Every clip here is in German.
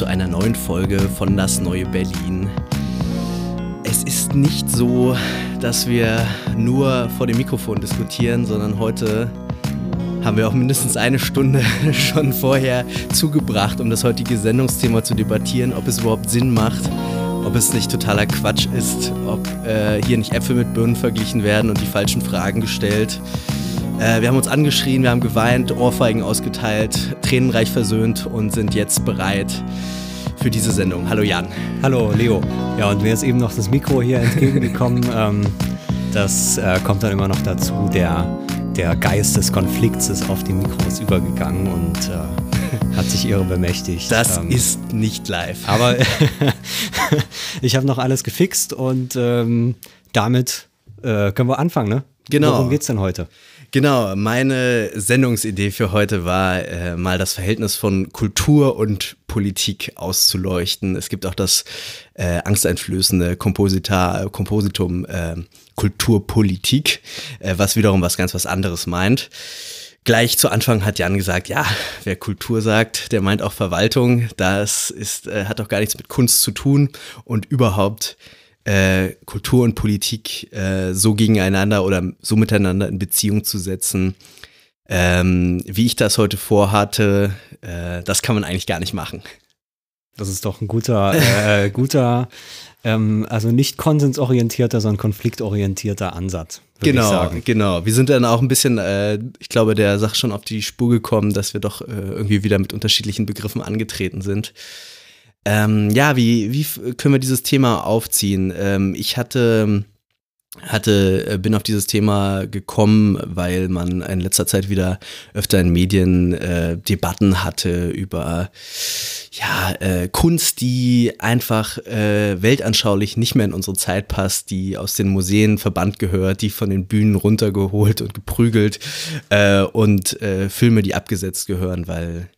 Zu einer neuen Folge von Das neue Berlin. Es ist nicht so, dass wir nur vor dem Mikrofon diskutieren, sondern heute haben wir auch mindestens eine Stunde schon vorher zugebracht, um das heutige Sendungsthema zu debattieren, ob es überhaupt Sinn macht, ob es nicht totaler Quatsch ist, ob äh, hier nicht Äpfel mit Birnen verglichen werden und die falschen Fragen gestellt. Äh, wir haben uns angeschrien, wir haben geweint, Ohrfeigen ausgeteilt, tränenreich versöhnt und sind jetzt bereit für diese Sendung. Hallo Jan. Hallo Leo. Ja, und mir ist eben noch das Mikro hier entgegengekommen. ähm, das äh, kommt dann immer noch dazu. Der, der Geist des Konflikts ist auf die Mikros übergegangen und äh, hat sich ihre bemächtigt. Das Ähm, ist nicht live. Aber ich habe noch alles gefixt und ähm, damit äh, können wir anfangen, ne? Genau. Worum geht's denn heute? Genau, meine Sendungsidee für heute war, äh, mal das Verhältnis von Kultur und Politik auszuleuchten. Es gibt auch das äh, angsteinflößende Komposita, Kompositum äh, Kulturpolitik, was wiederum was ganz was anderes meint. Gleich zu Anfang hat Jan gesagt, ja, wer Kultur sagt, der meint auch Verwaltung. Das ist, äh, hat doch gar nichts mit Kunst zu tun und überhaupt äh, Kultur und Politik äh, so gegeneinander oder so miteinander in Beziehung zu setzen, ähm, wie ich das heute vorhatte, äh, das kann man eigentlich gar nicht machen. Das ist doch ein guter, äh, guter, ähm, also nicht konsensorientierter, sondern konfliktorientierter Ansatz. Genau, sagen. genau. Wir sind dann auch ein bisschen, äh, ich glaube, der Sache schon auf die Spur gekommen, dass wir doch äh, irgendwie wieder mit unterschiedlichen Begriffen angetreten sind. Ähm, ja, wie, wie können wir dieses Thema aufziehen? Ähm, ich hatte, hatte, äh, bin auf dieses Thema gekommen, weil man in letzter Zeit wieder öfter in Medien äh, Debatten hatte über ja, äh, Kunst, die einfach äh, weltanschaulich nicht mehr in unsere Zeit passt, die aus den Museen verbannt gehört, die von den Bühnen runtergeholt und geprügelt äh, und äh, Filme, die abgesetzt gehören, weil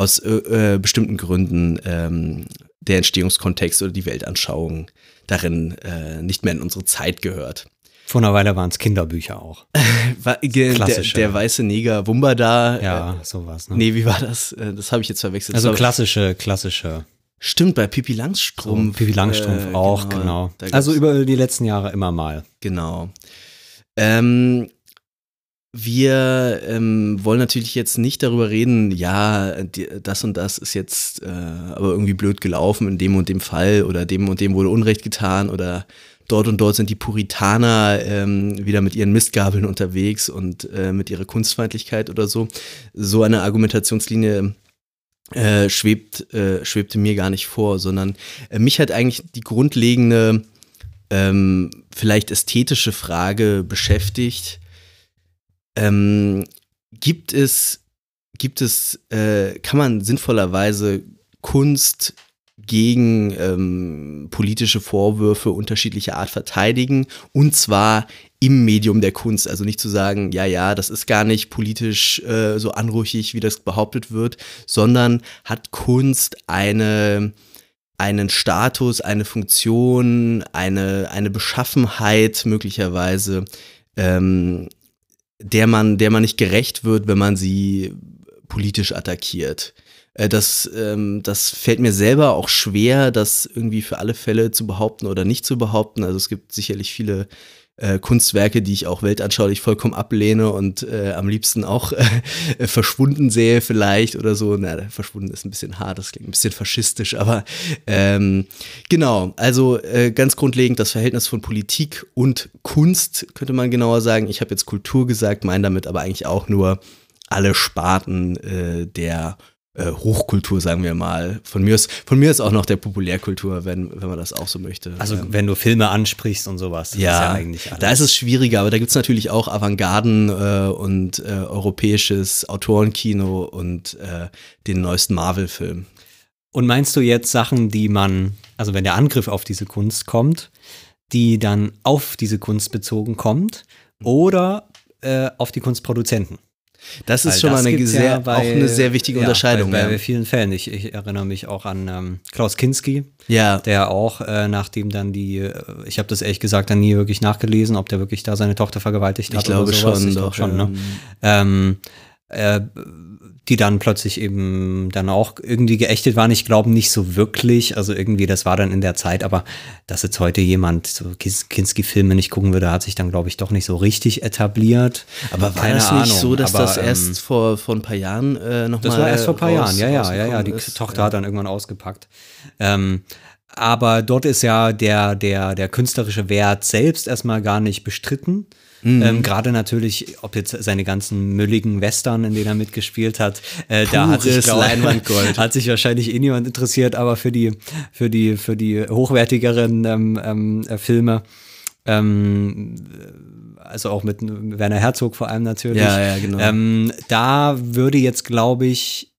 aus äh, äh, bestimmten Gründen ähm, der Entstehungskontext oder die Weltanschauung darin äh, nicht mehr in unsere Zeit gehört. Vor einer Weile waren es Kinderbücher auch. War, der, Klassische. der weiße Neger Wumba da. Ja, Äh, sowas. Ne? nee, wie war das? Äh, Das habe ich jetzt verwechselt. Also klassische, klassische. Stimmt, bei Pipi Langstrumpf. Pipi Langstrumpf äh, auch, genau. Da Also über die letzten Jahre immer mal. Genau. Ähm, wir ähm, wollen natürlich jetzt nicht darüber reden, ja, die, das und das ist jetzt äh, aber irgendwie blöd gelaufen in dem und dem Fall oder dem und dem wurde Unrecht getan oder dort und dort sind die Puritaner ähm, wieder mit ihren Mistgabeln unterwegs und äh, mit ihrer Kunstfeindlichkeit oder so. So eine Argumentationslinie äh, schwebt, äh, schwebte mir gar nicht vor, sondern äh, mich hat eigentlich die grundlegende ähm, vielleicht ästhetische Frage beschäftigt. Ähm, gibt es, gibt es, äh, kann man sinnvollerweise Kunst gegen ähm, politische Vorwürfe unterschiedlicher Art verteidigen und zwar im Medium der Kunst. Also nicht zu sagen, ja, ja, das ist gar nicht politisch äh, so anrüchig, wie das behauptet wird, sondern hat Kunst eine, einen Status, eine Funktion, eine, eine Beschaffenheit möglicherweise, ähm, der man, der man nicht gerecht wird, wenn man sie politisch attackiert. Äh, Das, ähm, das fällt mir selber auch schwer, das irgendwie für alle Fälle zu behaupten oder nicht zu behaupten. Also es gibt sicherlich viele äh, Kunstwerke, die ich auch weltanschaulich vollkommen ablehne und äh, am liebsten auch äh, verschwunden sehe vielleicht oder so. Na, verschwunden ist ein bisschen hart, das klingt ein bisschen faschistisch, aber ähm, genau, also äh, ganz grundlegend das Verhältnis von Politik und Kunst, könnte man genauer sagen. Ich habe jetzt Kultur gesagt, meine damit aber eigentlich auch nur alle Sparten äh, der Hochkultur, sagen wir mal. Von mir, ist, von mir ist auch noch der Populärkultur, wenn, wenn man das auch so möchte. Also Ähm, wenn du Filme ansprichst und sowas, das ja, ist ja eigentlich alles. da ist es schwieriger, aber da gibt es natürlich auch Avantgarden äh, und äh, europäisches Autorenkino und äh, den neuesten Marvel-Film. Und meinst du jetzt Sachen, die man, also wenn der Angriff auf diese Kunst kommt, die dann auf diese Kunst bezogen kommt oder äh, auf die Kunstproduzenten? Das ist Weil schon mal das eine gibt's sehr, ja bei- auch eine sehr wichtige ja, Unterscheidung. Bei, bei ja. vielen Fällen. Ich, ich erinnere mich auch an ähm, Klaus Kinski, ja. der auch, äh, nachdem dann die, äh, ich habe das ehrlich gesagt dann nie wirklich nachgelesen, ob der wirklich da seine Tochter vergewaltigt ich hat. glaube oder sowas. schon, ich doch. glaub schon, ne? ähm, äh, die dann plötzlich eben dann auch irgendwie geächtet waren. Ich glaube nicht so wirklich. Also irgendwie, das war dann in der Zeit, aber dass jetzt heute jemand so Kins- Kinski-Filme nicht gucken würde, hat sich dann, glaube ich, doch nicht so richtig etabliert. Aber war Keine das nicht Ahnung, so, dass aber, das ähm, erst vor, vor ein paar Jahren äh, nochmal Das war erst vor ein paar Jahren, ja, ja, ja, ja. Die ist? Tochter hat dann irgendwann ausgepackt. Ähm, aber dort ist ja der, der, der künstlerische Wert selbst erstmal gar nicht bestritten. Mhm. Ähm, Gerade natürlich, ob jetzt seine ganzen mülligen Western, in denen er mitgespielt hat, äh, da hat sich, glaub- hat sich wahrscheinlich eh niemand interessiert, aber für die, für die, für die hochwertigeren ähm, ähm, äh, Filme, ähm, also auch mit Werner Herzog vor allem natürlich, Ja, ja, genau. ähm, da würde jetzt, glaube ich,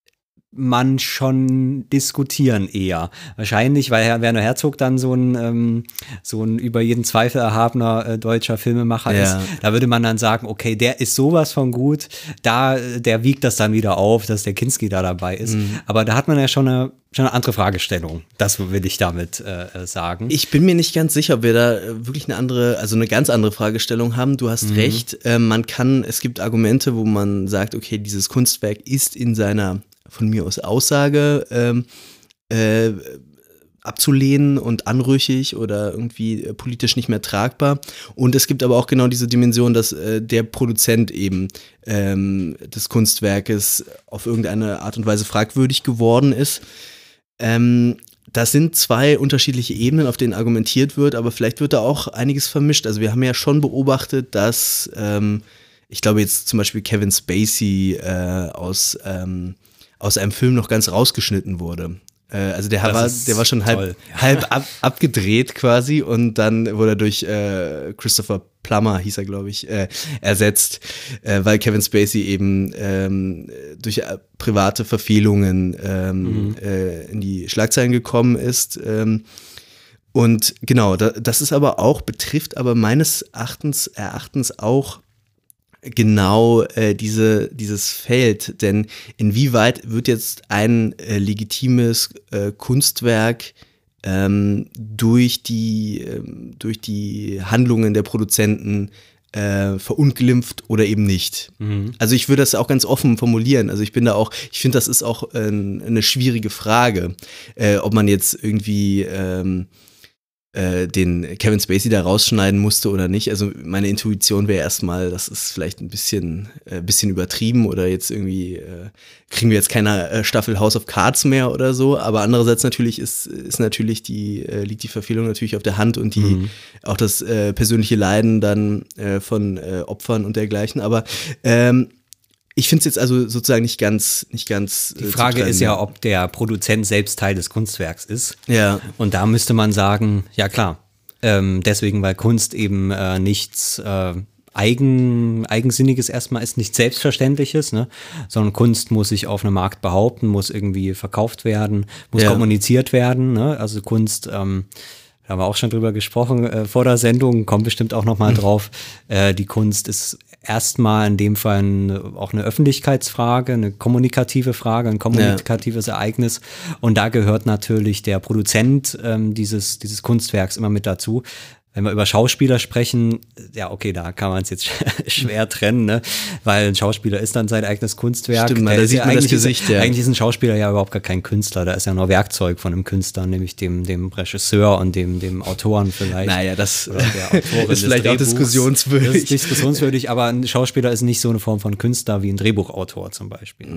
man schon diskutieren eher. Wahrscheinlich, weil Herr Werner Herzog dann so ein, ähm, so ein über jeden Zweifel erhabener äh, deutscher Filmemacher Ja. ist. Da würde man dann sagen, okay, der ist sowas von gut, da, der wiegt das dann wieder auf, dass der Kinski da dabei ist. Mhm. Aber da hat man ja schon eine, schon eine andere Fragestellung. Das will ich damit äh, äh, sagen. Ich bin mir nicht ganz sicher, ob wir da äh, wirklich eine andere, also eine ganz andere Fragestellung haben. Du Mhm. hast recht. Äh, man kann, es gibt Argumente, wo man sagt, okay, dieses Kunstwerk ist in seiner von mir aus Aussage ähm, äh, abzulehnen und anrüchig oder irgendwie äh, politisch nicht mehr tragbar. Und es gibt aber auch genau diese Dimension, dass äh, der Produzent eben ähm, des Kunstwerkes auf irgendeine Art und Weise fragwürdig geworden ist. Ähm, das sind zwei unterschiedliche Ebenen, auf denen argumentiert wird, aber vielleicht wird da auch einiges vermischt. Also wir haben ja schon beobachtet, dass ähm, ich glaube jetzt zum Beispiel Kevin Spacey äh, aus, ähm, aus einem Film noch ganz rausgeschnitten wurde. Äh, also der Das war, der war schon halb, toll. halb ab, abgedreht quasi und dann wurde er durch äh, Christopher Plummer, hieß er glaube ich, äh, ersetzt, äh, weil Kevin Spacey eben ähm, durch äh, private Verfehlungen ähm, äh, in die Schlagzeilen gekommen ist. Ähm, und genau, da, das ist aber auch, betrifft aber meines Erachtens, Erachtens auch genau äh, diese, dieses Feld. Denn inwieweit wird jetzt ein äh, legitimes äh, Kunstwerk ähm, durch, die, ähm, durch die Handlungen der Produzenten äh, verunglimpft oder eben nicht. Also ich würde das auch ganz offen formulieren. Also ich bin da auch, ich finde, das ist auch äh, eine schwierige Frage, äh, ob man jetzt irgendwie ähm, äh, den Kevin Spacey da rausschneiden musste oder nicht. Also meine Intuition wäre erstmal, das ist vielleicht ein bisschen, äh, bisschen übertrieben oder jetzt irgendwie äh, kriegen wir jetzt keine äh, Staffel House of Cards mehr oder so. Aber andererseits natürlich ist, ist natürlich die, äh, liegt die Verfehlung natürlich auf der Hand und die auch das äh, persönliche Leiden dann von Opfern und dergleichen. Aber ähm, ich finde es jetzt also sozusagen nicht ganz, nicht ganz. Die Frage ist ja, ob der Produzent selbst Teil des Kunstwerks ist. Ja. Und da müsste man sagen, ja klar, ähm, deswegen, weil Kunst eben äh, nichts äh, Eigen, Eigensinniges erstmal ist, nichts Selbstverständliches, ne? sondern Kunst muss sich auf einem Markt behaupten, muss irgendwie verkauft werden, muss Ja. kommuniziert werden. Ne? Also Kunst, ähm, da haben wir auch schon drüber gesprochen äh, vor der Sendung, kommt bestimmt auch noch mal drauf. Äh, die Kunst ist erstmal in dem Fall ein, auch eine Öffentlichkeitsfrage, eine kommunikative Frage, ein kommunikatives Ereignis. Und da gehört natürlich der Produzent ähm, dieses, dieses Kunstwerks immer mit dazu. Wenn wir über Schauspieler sprechen, ja, okay, da kann man es jetzt schwer trennen, ne? weil ein Schauspieler ist dann sein eigenes Kunstwerk. Stimmt, da sieht ja man das eigentlich ist- Gesicht, ja. Eigentlich ist ein Schauspieler ja überhaupt gar kein Künstler, da ist ja nur Werkzeug von einem Künstler, nämlich dem, dem Regisseur und dem, dem Autoren vielleicht. Naja, das ist vielleicht auch diskussionswürdig. Das ist diskussionswürdig, aber ein Schauspieler ist nicht so eine Form von Künstler wie ein Drehbuchautor zum Beispiel.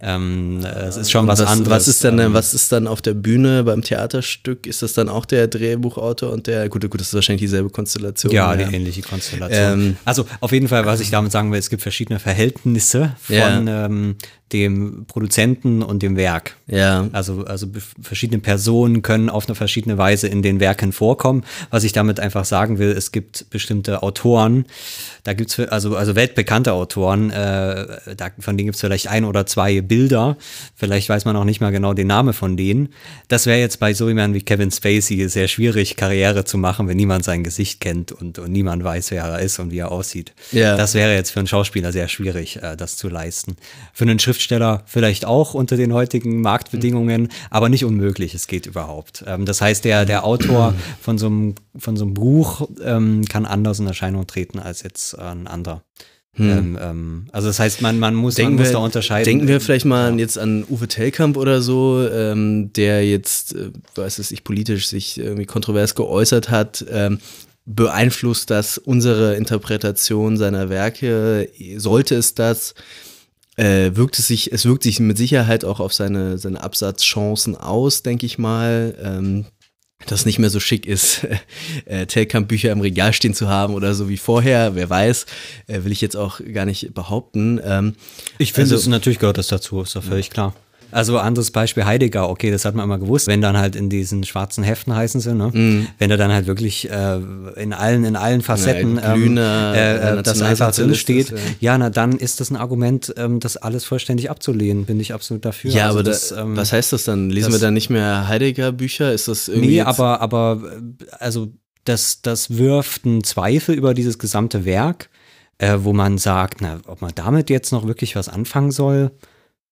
Ähm, äh, es ist schon was, was, anderes. was ist dann, ähm, was ist dann auf der Bühne beim Theaterstück? Ist das dann auch der Drehbuchautor und der, gut, gut, das ist wahrscheinlich dieselbe Konstellation. Ja, die ähnliche Konstellation. Ähm, also auf jeden Fall, was ich damit sagen will, es gibt verschiedene Verhältnisse von Ja. ähm, dem Produzenten und dem Werk. Ja. Also, also verschiedene Personen können auf eine verschiedene Weise in den Werken vorkommen. Was ich damit einfach sagen will, es gibt bestimmte Autoren, da gibt's für- also, also weltbekannte Autoren, äh, da, von denen gibt's vielleicht ein oder zwei Bilder. Vielleicht weiß man auch nicht mal genau den Namen von denen. Das wäre jetzt bei so jemandem wie Kevin Spacey sehr schwierig, Karriere zu machen, wenn niemand sein Gesicht kennt und, und niemand weiß, wer er ist und wie er aussieht. Ja. Das wäre jetzt für einen Schauspieler sehr schwierig, äh, das zu leisten. Für einen Schriftsteller vielleicht auch unter den heutigen Marktbedingungen, aber nicht unmöglich. Es geht überhaupt. Ähm, das heißt, der, der Autor von so einem, von so einem Buch ähm, kann anders in Erscheinung treten als jetzt äh, ein anderer. Ähm, ähm, also das heißt, man, man muss, man Denken muss wir, da unterscheiden. denken wir vielleicht mal jetzt an Uwe Tellkamp oder so, ähm, der jetzt, äh, weiß es ich, politisch sich irgendwie kontrovers geäußert hat. Ähm, beeinflusst das unsere Interpretation seiner Werke? Sollte es das? Äh, wirkt es sich, es wirkt sich mit Sicherheit auch auf seine, seine Absatzchancen aus, denke ich mal. Ähm, dass nicht mehr so schick ist, äh, Tellkamp-Bücher im Regal stehen zu haben oder so wie vorher, wer weiß, äh, will ich jetzt auch gar nicht behaupten. Ähm, Ich finde, Also- es natürlich gehört das dazu, ist doch völlig klar. Also anderes Beispiel Heidegger, okay, das hat man immer gewusst, wenn dann halt in diesen schwarzen Heften heißen sie, ne? Mhm. Wenn er dann halt wirklich äh, in allen in allen Facetten Ja, glühender, äh, äh, äh, das einfach drin steht, ist, ja. na dann ist das ein Argument, ähm, das alles vollständig abzulehnen, bin ich absolut dafür. Ja, Also aber das, da, ähm, was heißt das dann? Lesen das- wir dann nicht mehr Heidegger-Bücher? Ist das irgendwie. Nee, aber, aber also das, das wirft einen Zweifel über dieses gesamte Werk, äh, wo man sagt, na, ob man damit jetzt noch wirklich was anfangen soll,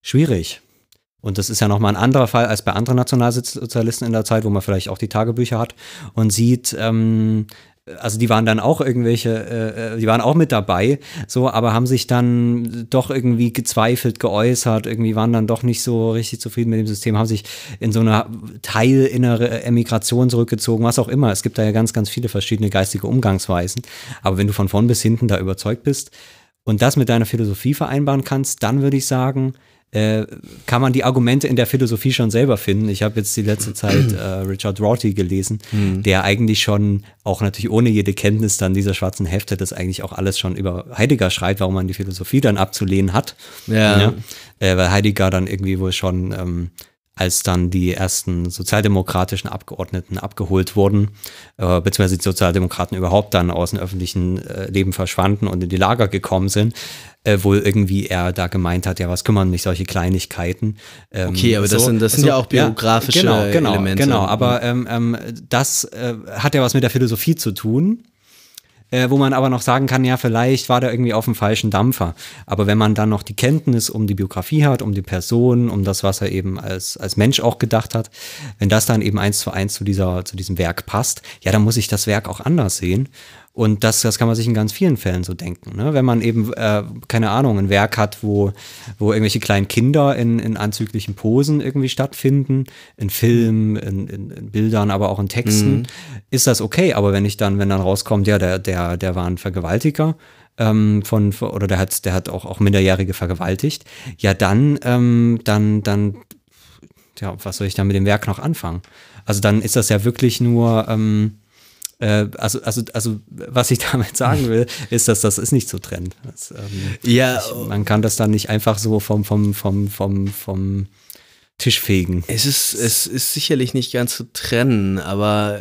schwierig. Und das ist ja nochmal ein anderer Fall als bei anderen Nationalsozialisten in der Zeit, wo man vielleicht auch die Tagebücher hat und sieht, ähm, also die waren dann auch irgendwelche, äh, äh, die waren auch mit dabei, so, aber haben sich dann doch irgendwie gezweifelt, geäußert, irgendwie waren dann doch nicht so richtig zufrieden mit dem System, haben sich in so eine teilinnere Emigration zurückgezogen, was auch immer. Es gibt da ja ganz, ganz viele verschiedene geistige Umgangsweisen. Aber wenn du von vorn bis hinten da überzeugt bist und das mit deiner Philosophie vereinbaren kannst, dann würde ich sagen, äh, kann man die Argumente in der Philosophie schon selber finden. Ich habe jetzt die letzte Zeit äh, Richard Rorty gelesen, der eigentlich schon, auch natürlich ohne jede Kenntnis dann dieser schwarzen Hefte, das eigentlich auch alles schon über Heidegger schreibt, warum man die Philosophie dann abzulehnen hat. Ja. Äh, weil Heidegger dann irgendwie wohl schon, ähm, als dann die ersten sozialdemokratischen Abgeordneten abgeholt wurden, äh, beziehungsweise die Sozialdemokraten überhaupt dann aus dem öffentlichen äh, Leben verschwanden und in die Lager gekommen sind, äh, wohl irgendwie er da gemeint hat, ja, was kümmern mich solche Kleinigkeiten. Ähm, Okay, aber das sind- das sind ja auch biografische genau, genau, Elemente. Genau, aber ähm, ähm, das äh, hat ja was mit der Philosophie zu tun äh, wo man aber noch sagen kann, ja, vielleicht war der irgendwie auf dem falschen Dampfer. Aber wenn man dann noch die Kenntnis um die Biografie hat, um die Person, um das, was er eben als, als Mensch auch gedacht hat, wenn das dann eben eins zu eins zu, dieser, zu diesem Werk passt, ja, dann muss ich das Werk auch anders sehen. Und das, das kann man sich in ganz vielen Fällen so denken. Ne? Wenn man eben, äh, keine Ahnung, ein Werk hat, wo, wo irgendwelche kleinen Kinder in, in anzüglichen Posen irgendwie stattfinden, in Filmen, in, in, in Bildern, aber auch in Texten, ist das okay. Aber wenn ich dann, wenn dann rauskommt, ja, der, der, der war ein Vergewaltiger, ähm, von, oder der hat, der hat auch, auch Minderjährige vergewaltigt, ja, dann, ähm, dann, dann, ja, was soll ich dann mit dem Werk noch anfangen? Also dann ist das ja wirklich nur, ähm, äh, also, also, also, was ich damit sagen will, ist, dass das ist nicht trennen. Das, ähm, Ja, ich, man kann das dann nicht einfach so vom, vom, vom, vom, vom Tisch fegen. Es ist, es ist sicherlich nicht ganz zu trennen, aber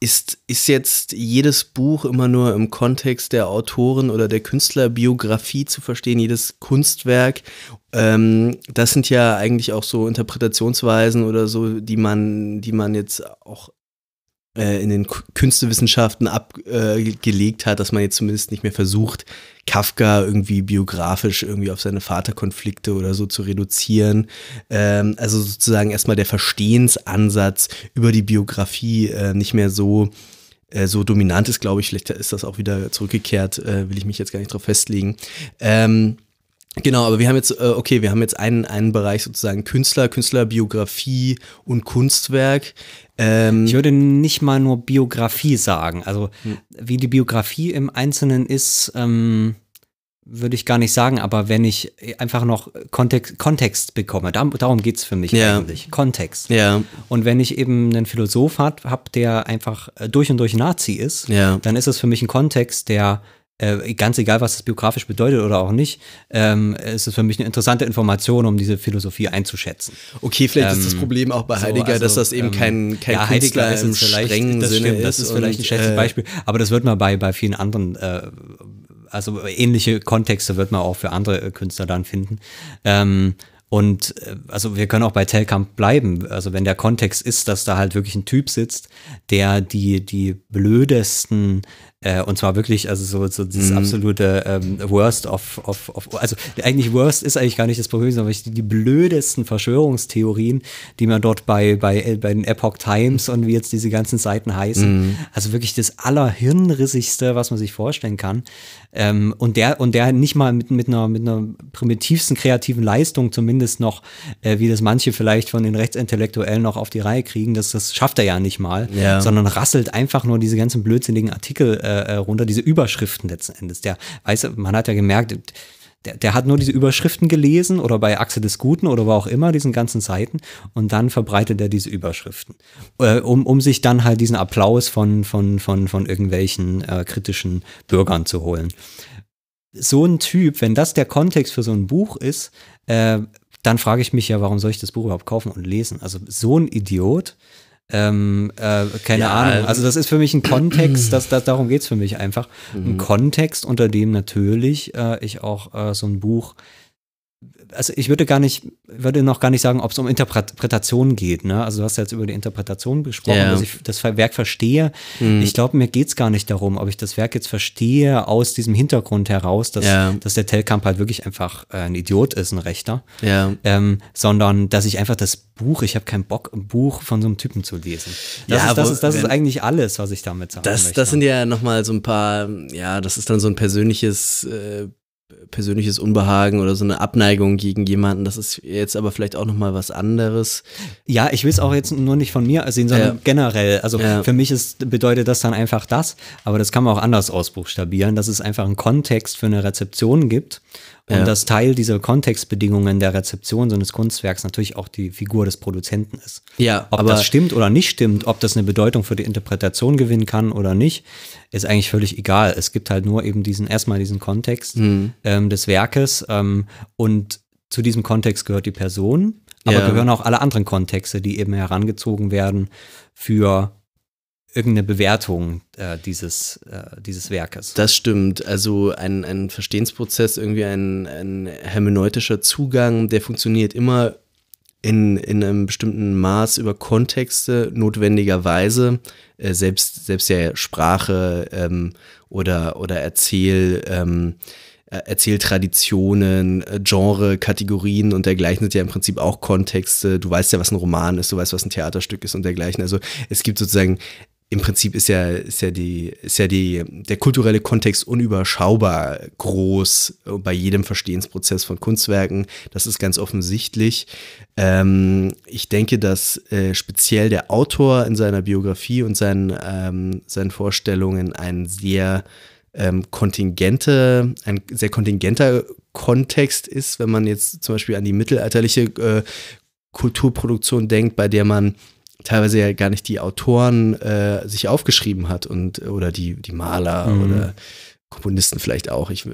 ist, ist jetzt jedes Buch immer nur im Kontext der Autoren oder der Künstlerbiografie zu verstehen, jedes Kunstwerk? Ähm, das sind ja eigentlich auch so Interpretationsweisen oder so, die man, die man jetzt auch äh, in den Künstewissenschaften abgelegt hat, dass man jetzt zumindest nicht mehr versucht, Kafka irgendwie biografisch irgendwie auf seine Vaterkonflikte oder so zu reduzieren. Ähm, also sozusagen erstmal der Verstehensansatz über die Biografie äh, nicht mehr so äh, so dominant ist, glaube ich. Vielleicht ist das auch wieder zurückgekehrt, äh, will ich mich jetzt gar nicht drauf festlegen. Ähm, Genau, aber wir haben jetzt, äh, okay, wir haben jetzt einen, einen Bereich sozusagen Künstler, Künstlerbiografie und Kunstwerk. Ähm, Ich würde nicht mal nur Biografie sagen. Also wie die Biografie im Einzelnen ist, ähm, würde ich gar nicht sagen. Aber wenn ich einfach noch Kontext, Kontext bekomme, darum, darum geht es für mich Ja. eigentlich. Kontext. ja, Und wenn ich eben einen Philosoph habe, hab, der einfach äh, durch und durch Nazi ist, Ja. dann ist es für mich ein Kontext, der äh, ganz egal, was das biografisch bedeutet oder auch nicht, ähm, ist es für mich eine interessante Information, um diese Philosophie einzuschätzen. Okay, vielleicht ist das Ähm, Problem auch bei so, Heidegger, also, dass das eben ähm, kein, kein ja, Künstler Heidegger ist im strengen das Sinne stimmt, ist. das ist vielleicht ein schlechtes äh, Beispiel, aber das wird man bei, bei vielen anderen, äh, also ähnliche Kontexte wird man auch für andere äh, Künstler dann finden. Ähm, und äh, also wir können auch bei Telkamp bleiben. Also wenn der Kontext ist, dass da halt wirklich ein Typ sitzt, der die, die blödesten äh, und zwar wirklich, also so, so dieses absolute ähm, Worst of, of, of, also eigentlich Worst ist eigentlich gar nicht das Problem, sondern die, die blödesten Verschwörungstheorien, die man dort bei, bei, äh, bei den Epoch Times und wie jetzt diese ganzen Seiten heißen, also wirklich das allerhirnrissigste, was man sich vorstellen kann. Ähm, und der, und der nicht mal mit, mit einer, mit einer primitivsten kreativen Leistung zumindest noch, äh, wie das manche vielleicht von den Rechtsintellektuellen noch auf die Reihe kriegen, das, das schafft er ja nicht mal, Ja. sondern rasselt einfach nur diese ganzen blödsinnigen Artikel äh, äh, runter, diese Überschriften letzten Endes. Der weiß, man hat ja gemerkt, der, der hat nur diese Überschriften gelesen oder bei Achse des Guten oder wo auch immer, diesen ganzen Seiten und dann verbreitet er diese Überschriften, äh, um, um sich dann halt diesen Applaus von, von, von, von irgendwelchen äh, kritischen Bürgern zu holen. So ein Typ, wenn das der Kontext für so ein Buch ist, äh, dann frage ich mich ja, warum soll ich das Buch überhaupt kaufen und lesen? Also so ein Idiot, ähm, äh, keine Ja, Ahnung. Also das ist für mich ein Kontext, das, das, darum geht's für mich einfach. Ein Mhm. Kontext, unter dem natürlich äh, ich auch äh, so ein Buch also ich würde gar nicht, würde noch gar nicht sagen, ob es um Interpretation geht. Ne? Also du hast ja jetzt über die Interpretation gesprochen, Ja. dass ich das Werk verstehe. Ich glaube, mir geht es gar nicht darum, ob ich das Werk jetzt verstehe aus diesem Hintergrund heraus, dass, Ja. dass der Telkamp halt wirklich einfach äh, ein Idiot ist, ein Rechter. Ja. Ähm, sondern dass ich einfach das Buch, ich habe keinen Bock, ein Buch von so einem Typen zu lesen. Das, Ja, ist, das, ist, das ist eigentlich alles, was ich damit sagen Das, möchte. das sind ja nochmal so ein paar, ja, das ist dann so ein persönliches, äh, persönliches Unbehagen oder so eine Abneigung gegen jemanden. Das ist jetzt aber vielleicht auch nochmal was anderes. Ja, ich will es auch jetzt nur nicht von mir sehen, sondern Ja. generell. Also Ja. für mich ist, bedeutet das dann einfach das, aber das kann man auch anders ausbuchstabieren, dass es einfach einen Kontext für eine Rezeption gibt und Ja. dass Teil dieser Kontextbedingungen der Rezeption so eines Kunstwerks natürlich auch die Figur des Produzenten ist. Ja, Ob aber das stimmt oder nicht stimmt, ob das eine Bedeutung für die Interpretation gewinnen kann oder nicht, ist eigentlich völlig egal. Es gibt halt nur eben diesen, erstmal diesen Kontext Mhm. ähm, des Werkes ähm, und zu diesem Kontext gehört die Person, aber Ja. gehören auch alle anderen Kontexte, die eben herangezogen werden für irgendeine Bewertung äh, dieses, äh, dieses Werkes. Das stimmt. Also ein, ein Verstehensprozess, irgendwie ein, ein hermeneutischer Zugang, der funktioniert immer in, in einem bestimmten Maß über Kontexte notwendigerweise. Äh, selbst, selbst ja Sprache ähm, oder, oder Erzähl, ähm, äh, Erzähltraditionen, äh, Genre, Kategorien und dergleichen sind ja im Prinzip auch Kontexte. Du weißt ja, was ein Roman ist, du weißt, was ein Theaterstück ist und dergleichen. Also es gibt sozusagen im Prinzip ist ja, ist ja die, ist ja die, der kulturelle Kontext unüberschaubar groß bei jedem Verstehensprozess von Kunstwerken. Das ist ganz offensichtlich. Ähm, ich denke, dass äh, speziell der Autor in seiner Biografie und seinen, ähm, seinen Vorstellungen ein sehr ähm, kontingente, ein sehr kontingenter Kontext ist, wenn man jetzt zum Beispiel an die mittelalterliche äh, Kulturproduktion denkt, bei der man teilweise ja gar nicht die Autoren äh, sich aufgeschrieben hat und oder die, die Maler Mhm. oder Komponisten vielleicht auch. Ich, äh,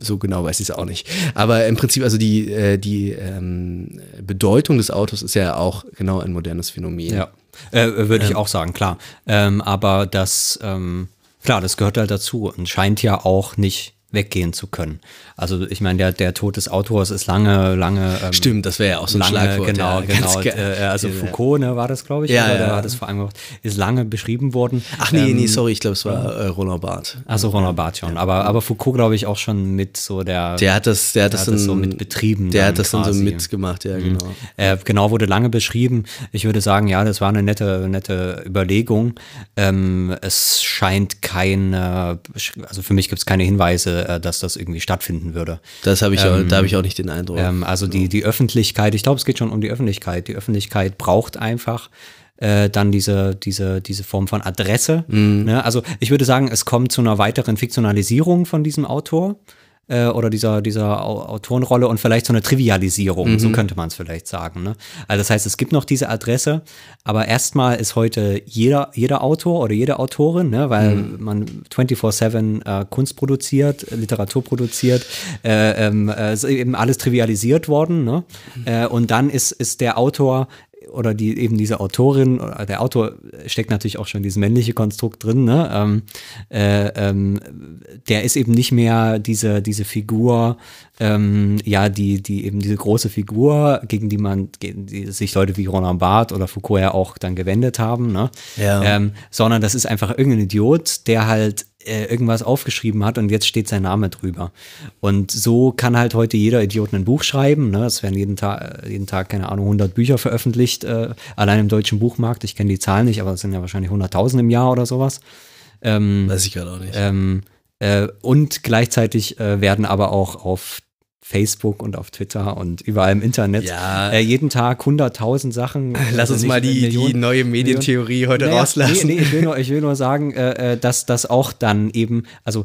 so genau weiß ich es auch nicht. Aber im Prinzip, also die, äh, die ähm, Bedeutung des Autos ist ja auch genau ein modernes Phänomen. Ja, äh, würde ich auch sagen, klar. Ähm, aber das, ähm, klar, das gehört halt dazu und scheint ja auch nicht weggehen zu können. Also ich meine, der, der Tod des Autors ist lange, lange ähm, Stimmt, das wäre ja auch so ein lange, Schlagwort. genau, ja, genau. Äh, also. Foucault, ne, war das, glaube ich, Ja, oder ja. der hat es vor allem gemacht, ist lange beschrieben worden. Ach nee, Ähm, nee, sorry, ich glaube, es war äh, Roland Barth. Also Ronald Barth schon, aber, aber Foucault, glaube ich, auch schon mit so der, Der hat das, der hat das, hat das so mit betrieben Der hat das dann so. Mhm. mitgemacht, ja, genau. Äh, genau, wurde lange beschrieben. Ich würde sagen, ja, das war eine nette, nette Überlegung. Ähm, es scheint keine, also für mich gibt es keine Hinweise, äh, dass das irgendwie stattfinden würde. Das habe ich auch, da habe ich auch nicht den Eindruck. Ähm, also die, die Öffentlichkeit, ich glaube, es geht schon um die Öffentlichkeit. Die Öffentlichkeit braucht einfach äh, dann diese, diese, diese Form von Adresse. Mhm. Ne? Also ich würde sagen, es kommt zu einer weiteren Fiktionalisierung von diesem Autor. Äh, oder dieser, dieser Autorenrolle und vielleicht so eine Trivialisierung, Mhm. so könnte man es vielleicht sagen. Ne? Also das heißt, es gibt noch diese Adresse, aber erstmal ist heute jeder, jeder Autor oder jede Autorin, ne, weil Mhm. man 24-7 äh, Kunst produziert, Literatur produziert, äh, ähm, äh, ist eben alles trivialisiert worden. Ne? Mhm. Äh, und dann ist, ist der Autor oder die eben diese Autorin, oder der Autor steckt natürlich auch schon dieses männliche Konstrukt drin, ne? ähm, äh, ähm, der ist eben nicht mehr diese, diese Figur, ähm, ja, die, die eben diese große Figur, gegen die man, gegen die sich Leute wie Roland Barthes oder Foucault ja auch dann gewendet haben, ne? Ja. ähm, sondern das ist einfach irgendein Idiot, der halt äh, irgendwas aufgeschrieben hat und jetzt steht sein Name drüber. Und so kann halt heute jeder Idiot ein Buch schreiben. Ne? Es werden jeden Tag, jeden Tag, keine Ahnung, 100 Bücher veröffentlicht, äh, allein im deutschen Buchmarkt. Ich kenne die Zahlen nicht, aber es sind ja wahrscheinlich 100.000 im Jahr oder sowas. Ähm, Weiß ich gerade auch nicht. ähm, äh, und gleichzeitig äh, werden aber auch auf Facebook und auf Twitter und überall im Internet Ja. äh, jeden Tag 100.000 Sachen. Lass also uns nicht mal die, die Millionen- neue Medientheorie heute naja, rauslassen. Nee, nee, ich will nur, ich will nur sagen, äh, äh, dass das auch dann eben, also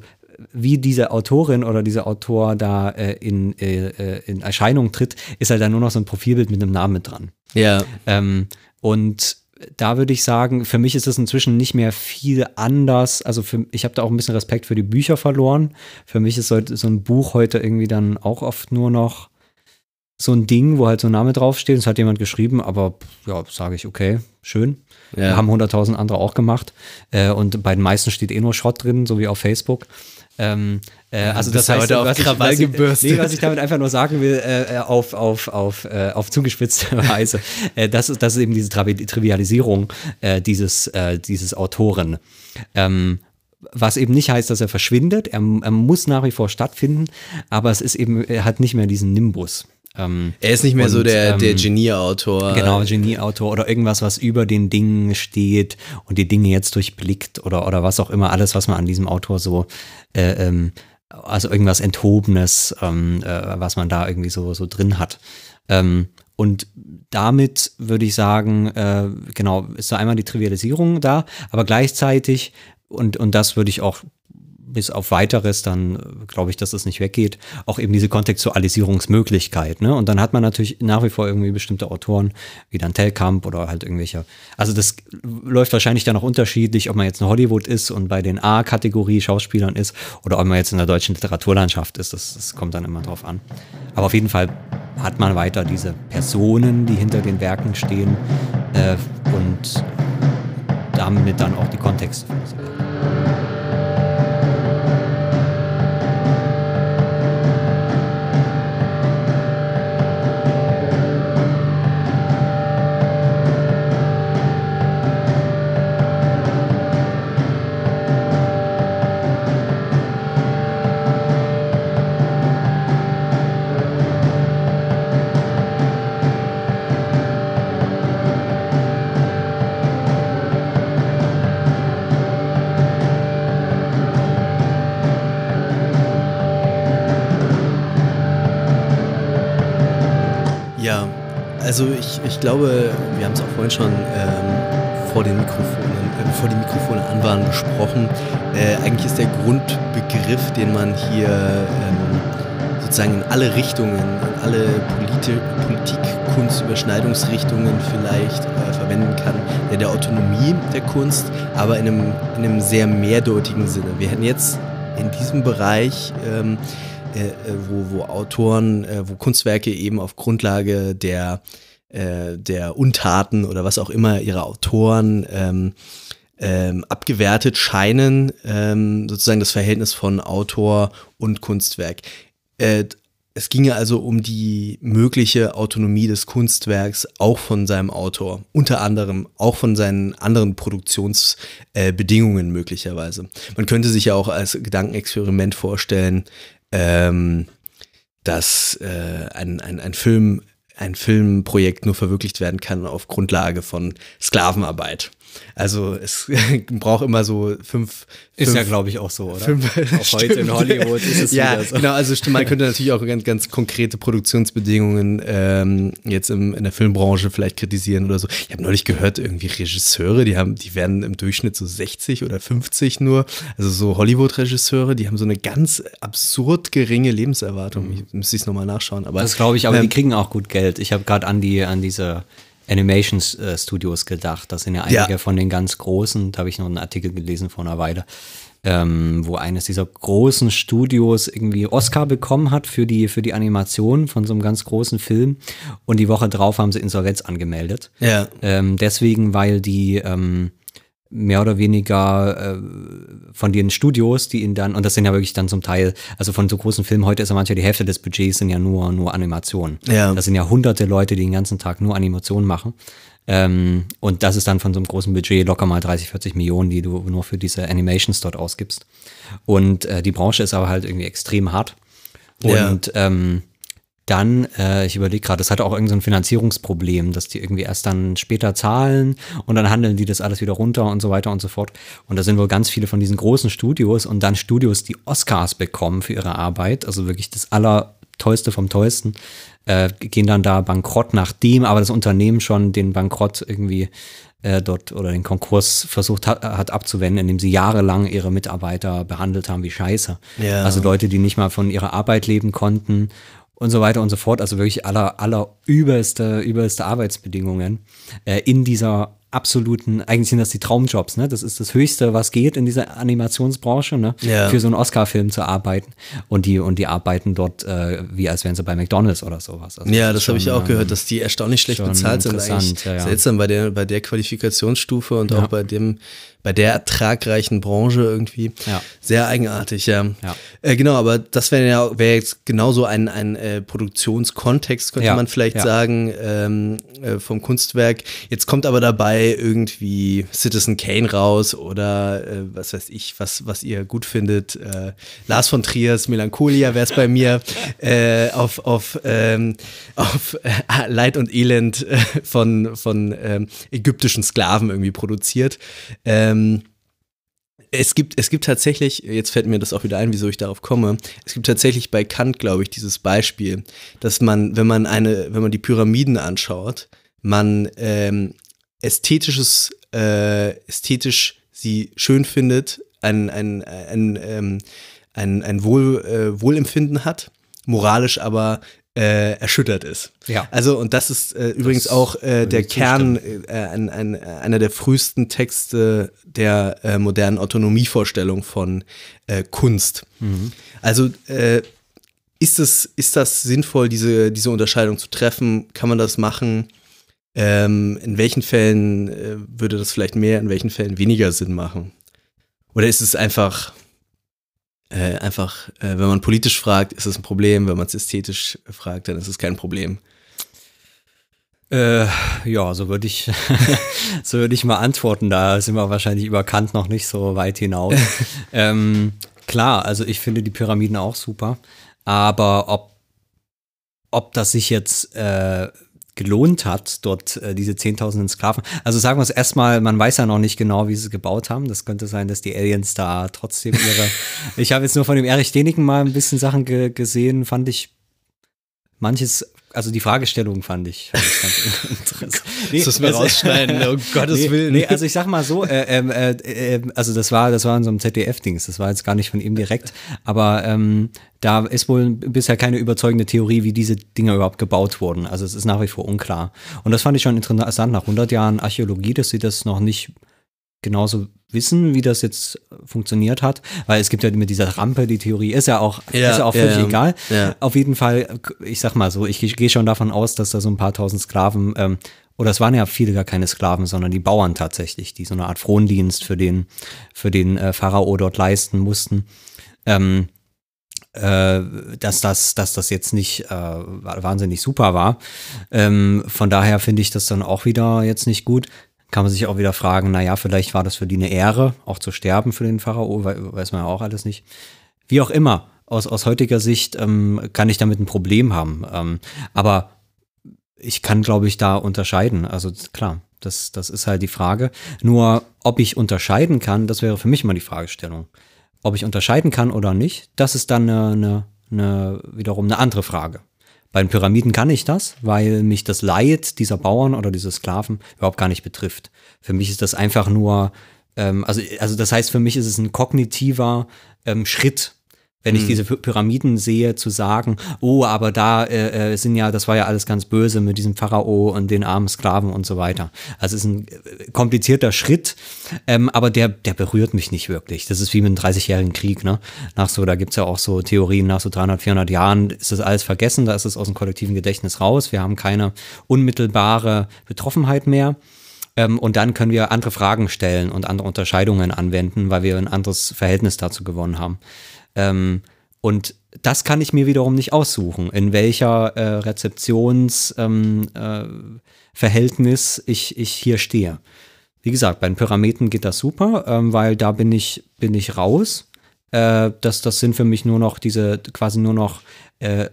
wie diese Autorin oder dieser Autor da äh, in, äh, äh, in Erscheinung tritt, ist halt dann nur noch so ein Profilbild mit einem Namen mit dran. Ja. Ähm, und da würde ich sagen, für mich ist es inzwischen nicht mehr viel anders. Also für, ich habe da auch ein bisschen Respekt für die Bücher verloren. Für mich ist so, so ein Buch heute irgendwie dann auch oft nur noch so ein Ding, wo halt so ein Name draufsteht. Das hat jemand geschrieben, aber ja, sage ich, okay, schön. Ja. Haben 100.000 andere auch gemacht. Äh, und bei den meisten steht eh nur Schrott drin, so wie auf Facebook. Ähm, äh, also das heißt, heute auf was ich, Krawall was, ich, nee, was ich damit einfach nur sagen will, äh, auf, auf, auf, äh, auf zugespitzte Weise, äh, das, ist, das ist eben diese Travi- Trivialisierung äh, dieses, äh, dieses Autoren. Ähm, was eben nicht heißt, dass er verschwindet, er, er muss nach wie vor stattfinden, aber es ist eben, er hat nicht mehr diesen Nimbus. Ähm, Er ist nicht mehr so Und, der, der ähm, Genieautor. Genau, Genieautor oder irgendwas, was über den Dingen steht und die Dinge jetzt durchblickt oder, oder was auch immer, alles, was man an diesem Autor so, äh, ähm, also irgendwas Enthobenes, ähm, äh, was man da irgendwie so, so drin hat. Ähm, und damit würde ich sagen, äh, genau, ist so einmal die Trivialisierung da, aber gleichzeitig, und, und das würde ich auch bis auf weiteres, dann äh, glaube ich, dass es nicht weggeht, auch eben diese Kontextualisierungsmöglichkeit. Ne? Und dann hat man natürlich nach wie vor irgendwie bestimmte Autoren, wie dann Telkamp oder halt irgendwelche. Also das läuft wahrscheinlich dann auch unterschiedlich, ob man jetzt in Hollywood ist und bei den A-Kategorie Schauspielern ist oder ob man jetzt in der deutschen Literaturlandschaft ist. Das, das kommt dann immer drauf an. Aber auf jeden Fall hat man weiter diese Personen, die hinter den Werken stehen äh, und damit dann auch die Kontexte. für Ja, also ich, ich glaube, wir haben es auch vorhin schon ähm, vor den Mikrofonen, äh, bevor die Mikrofone an waren, besprochen. Äh, eigentlich ist der Grundbegriff, den man hier ähm, sozusagen in alle Richtungen, in alle Politi Politik, Kunst, Überschneidungsrichtungen vielleicht äh, verwenden kann, der der Autonomie der Kunst, aber in einem, in einem sehr mehrdeutigen Sinne. Wir hätten jetzt in diesem Bereich ähm, äh, äh, wo, wo Autoren, äh, wo Kunstwerke eben auf Grundlage der, äh, der Untaten oder was auch immer ihrer Autoren ähm, ähm, abgewertet scheinen, ähm, sozusagen das Verhältnis von Autor und Kunstwerk. Äh, es ginge also um die mögliche Autonomie des Kunstwerks auch von seinem Autor, unter anderem auch von seinen anderen Produktionsbedingungen äh, möglicherweise. Man könnte sich ja auch als Gedankenexperiment vorstellen, ähm, dass äh, ein, ein, ein Film ein Filmprojekt nur verwirklicht werden kann auf Grundlage von Sklavenarbeit. Also es braucht immer so fünf. Ist fünf, ja, glaube ich, auch so, oder? Fünf, auch heute in Hollywood ist es ja, wieder so. genau. Also stimmt, man könnte natürlich auch ganz, ganz konkrete Produktionsbedingungen ähm, jetzt im, in der Filmbranche vielleicht kritisieren oder so. Ich habe neulich gehört, irgendwie Regisseure, die haben, die werden im Durchschnitt so 60 oder 50 nur. Also so Hollywood-Regisseure, die haben so eine ganz absurd geringe Lebenserwartung. Ich müsste ich es nochmal nachschauen. Aber Das glaube ich, aber ähm, die kriegen auch gut Geld. Ich habe gerade an die an diese Animation äh, Studios gedacht. Das sind ja einige Ja. von den ganz großen. Da habe ich noch einen Artikel gelesen vor einer Weile, ähm, wo eines dieser großen Studios irgendwie Oscar bekommen hat für die für die Animation von so einem ganz großen Film. Und die Woche drauf haben sie Insolvenz angemeldet. Ja. Ähm, deswegen, weil die ähm, mehr oder weniger äh, von den Studios, die ihn dann, und das sind ja wirklich dann zum Teil, also von so großen Filmen, heute ist ja manchmal die Hälfte des Budgets sind ja nur, nur Animationen. Ja. Das sind ja hunderte Leute, die den ganzen Tag nur Animationen machen. Ähm, und das ist dann von so einem großen Budget locker mal 30, 40 Millionen, die du nur für diese Animations dort ausgibst. Und äh, die Branche ist aber halt irgendwie extrem hart. Ja. Und ähm, dann, äh, ich überlege gerade, das hat auch irgendein so ein Finanzierungsproblem, dass die irgendwie erst dann später zahlen und dann handeln die das alles wieder runter und so weiter und so fort. Und da sind wohl ganz viele von diesen großen Studios und dann Studios, die Oscars bekommen für ihre Arbeit, also wirklich das Allertollste vom Tollsten, äh, gehen dann da bankrott, nachdem aber das Unternehmen schon den Bankrott irgendwie äh, dort oder den Konkurs versucht hat, hat abzuwenden, indem sie jahrelang ihre Mitarbeiter behandelt haben wie Scheiße. Ja. Also Leute, die nicht mal von ihrer Arbeit leben konnten und so weiter und so fort. Also wirklich aller, aller übelste, übelste Arbeitsbedingungen äh, in dieser absoluten, eigentlich sind das die Traumjobs, ne? Das ist das Höchste, was geht in dieser Animationsbranche, ne? Ja. Für so einen Oscar-Film zu arbeiten. Und die, und die arbeiten dort äh, wie als wären sie bei McDonalds oder sowas. Also Ja, ist das habe ich auch ähm, gehört, dass die erstaunlich schlecht bezahlt sind. Eigentlich ja, ja. seltsam bei der, bei der Qualifikationsstufe und auch bei dem, bei der ertragreichen Branche irgendwie. Ja. Sehr eigenartig, ja. Ja. Äh, genau, aber das wäre ja wäre jetzt genauso ein, ein äh, Produktionskontext, könnte Ja, man vielleicht sagen, ähm, äh, vom Kunstwerk. Jetzt kommt aber dabei irgendwie Citizen Kane raus oder äh, was weiß ich, was, was ihr gut findet. Äh, Lars von Triers Melancholia wäre es bei mir äh, auf, auf, ähm, auf Leid und Elend von, von ähm, ägyptischen Sklaven irgendwie produziert. Ähm, es gibt, es gibt tatsächlich, jetzt fällt mir das auch wieder ein, wieso ich darauf komme. Es gibt tatsächlich bei Kant, glaube ich, dieses Beispiel, dass man, wenn man eine, wenn man die Pyramiden anschaut, man ähm, ästhetisches, äh, ästhetisch sie schön findet, ein, ein, ein, ähm, ein, ein Wohl, äh, Wohlempfinden hat, moralisch aber äh, erschüttert ist. Ja. Also, und das ist äh, übrigens auch äh, der Kern, äh, ein, ein, einer der frühesten Texte der äh, modernen Autonomievorstellung von äh, Kunst. Also, äh, ist, es, ist das sinnvoll, diese, diese Unterscheidung zu treffen? Kann man das machen? Ähm, in welchen Fällen äh, würde das vielleicht mehr, in welchen Fällen weniger Sinn machen? Oder ist es einfach, äh, einfach, äh, wenn man politisch fragt, ist es ein Problem, wenn man es ästhetisch fragt, dann ist es kein Problem. Äh, ja, so würde ich, so würde ich mal antworten. Da sind wir wahrscheinlich über Kant noch nicht so weit hinaus. ähm, klar, also ich finde die Pyramiden auch super, aber ob, ob das sich jetzt äh, gelohnt hat, dort äh, diese zehntausenden Sklaven. Also sagen wir es erstmal, man weiß ja noch nicht genau, wie sie es gebaut haben. Das könnte sein, dass die Aliens da trotzdem ihre. ich habe jetzt nur von dem Erich Deniken mal ein bisschen Sachen ge gesehen, fand ich manches, also die Fragestellung fand ich, fand ich ganz interessant. Nee, das mir also- rausschneiden, um Gottes nee, Willen. Nee, also ich sag mal so, äh, ähm, äh, äh, also das war, das war in so einem ZDF-Dings, das war jetzt gar nicht von ihm direkt, aber ähm, da ist wohl bisher keine überzeugende Theorie, wie diese Dinger überhaupt gebaut wurden. Also es ist nach wie vor unklar. Und das fand ich schon interessant, nach 100 Jahren Archäologie, dass sie das noch nicht genauso wissen, wie das jetzt funktioniert hat, weil es gibt ja mit dieser Rampe, die Theorie ist ja auch, Ja, ist ja auch völlig ja. egal. Ja. Auf jeden Fall, ich sag mal so, ich gehe schon davon aus, dass da so ein paar tausend Sklaven, ähm, oder es waren ja viele gar keine Sklaven, sondern die Bauern tatsächlich, die so eine Art Frondienst für den, für den äh, Pharao dort leisten mussten. Ähm, äh, dass das, dass das jetzt nicht äh, wahnsinnig super war. Ähm, von daher finde ich das dann auch wieder jetzt nicht gut. Kann man sich auch wieder fragen, naja, vielleicht war das für die eine Ehre, auch zu sterben für den Pharao, we- weiß man ja auch alles nicht. Wie auch immer, aus, aus heutiger Sicht ähm, kann ich damit ein Problem haben. Ähm, aber ich kann, glaube ich, da unterscheiden. Also klar, Das, das ist halt die Frage. Nur, ob ich unterscheiden kann, das wäre für mich mal die Fragestellung. Ob ich unterscheiden kann oder nicht, das ist dann eine, eine, eine, wiederum eine andere Frage. Bei den Pyramiden kann ich das, weil mich das Leid dieser Bauern oder dieser Sklaven überhaupt gar nicht betrifft. Für mich ist das einfach nur, ähm, also, also das heißt, für mich ist es ein kognitiver ähm, Schritt, wenn ich Mhm. diese Py- Pyramiden sehe, zu sagen, oh, aber da äh, äh, sind ja, das war ja alles ganz böse mit diesem Pharao und den armen Sklaven und so weiter. Also es ist ein äh, komplizierter Schritt, ähm, aber der, der berührt mich nicht wirklich. Das ist wie mit dem 30-jährigen Krieg, ne? Nach so, da gibt's ja auch so Theorien, nach so 300, 400 Jahren ist das alles vergessen, da ist es aus dem kollektiven Gedächtnis raus. Wir haben keine unmittelbare Betroffenheit mehr. Ähm, und dann können wir andere Fragen stellen und andere Unterscheidungen anwenden, weil wir ein anderes Verhältnis dazu gewonnen haben. Ähm, und das kann ich mir wiederum nicht aussuchen, in welcher äh, Rezeptionsverhältnis ähm, äh, ich, ich hier stehe. Wie gesagt, bei den Pyramiden geht das super, ähm, weil da bin ich, bin ich raus. Äh, das, das sind für mich nur noch diese, quasi nur noch,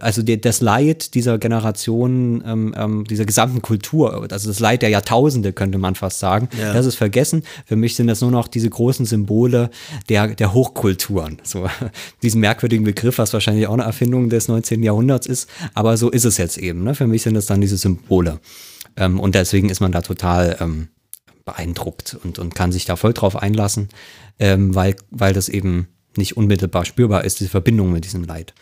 also die, das Leid dieser Generation, ähm, ähm, dieser gesamten Kultur, also das Leid der Jahrtausende, könnte man fast sagen, Ja. das ist vergessen. Für mich sind das nur noch diese großen Symbole der, der Hochkulturen. So, diesen merkwürdigen Begriff, was wahrscheinlich auch eine Erfindung des 19. Jahrhunderts ist, aber so ist es jetzt eben. Ne? Für mich sind das dann diese Symbole. Ähm, und deswegen ist man da total ähm, beeindruckt und, und kann sich da voll drauf einlassen, ähm, weil, weil das eben nicht unmittelbar spürbar ist, diese Verbindung mit diesem Leid.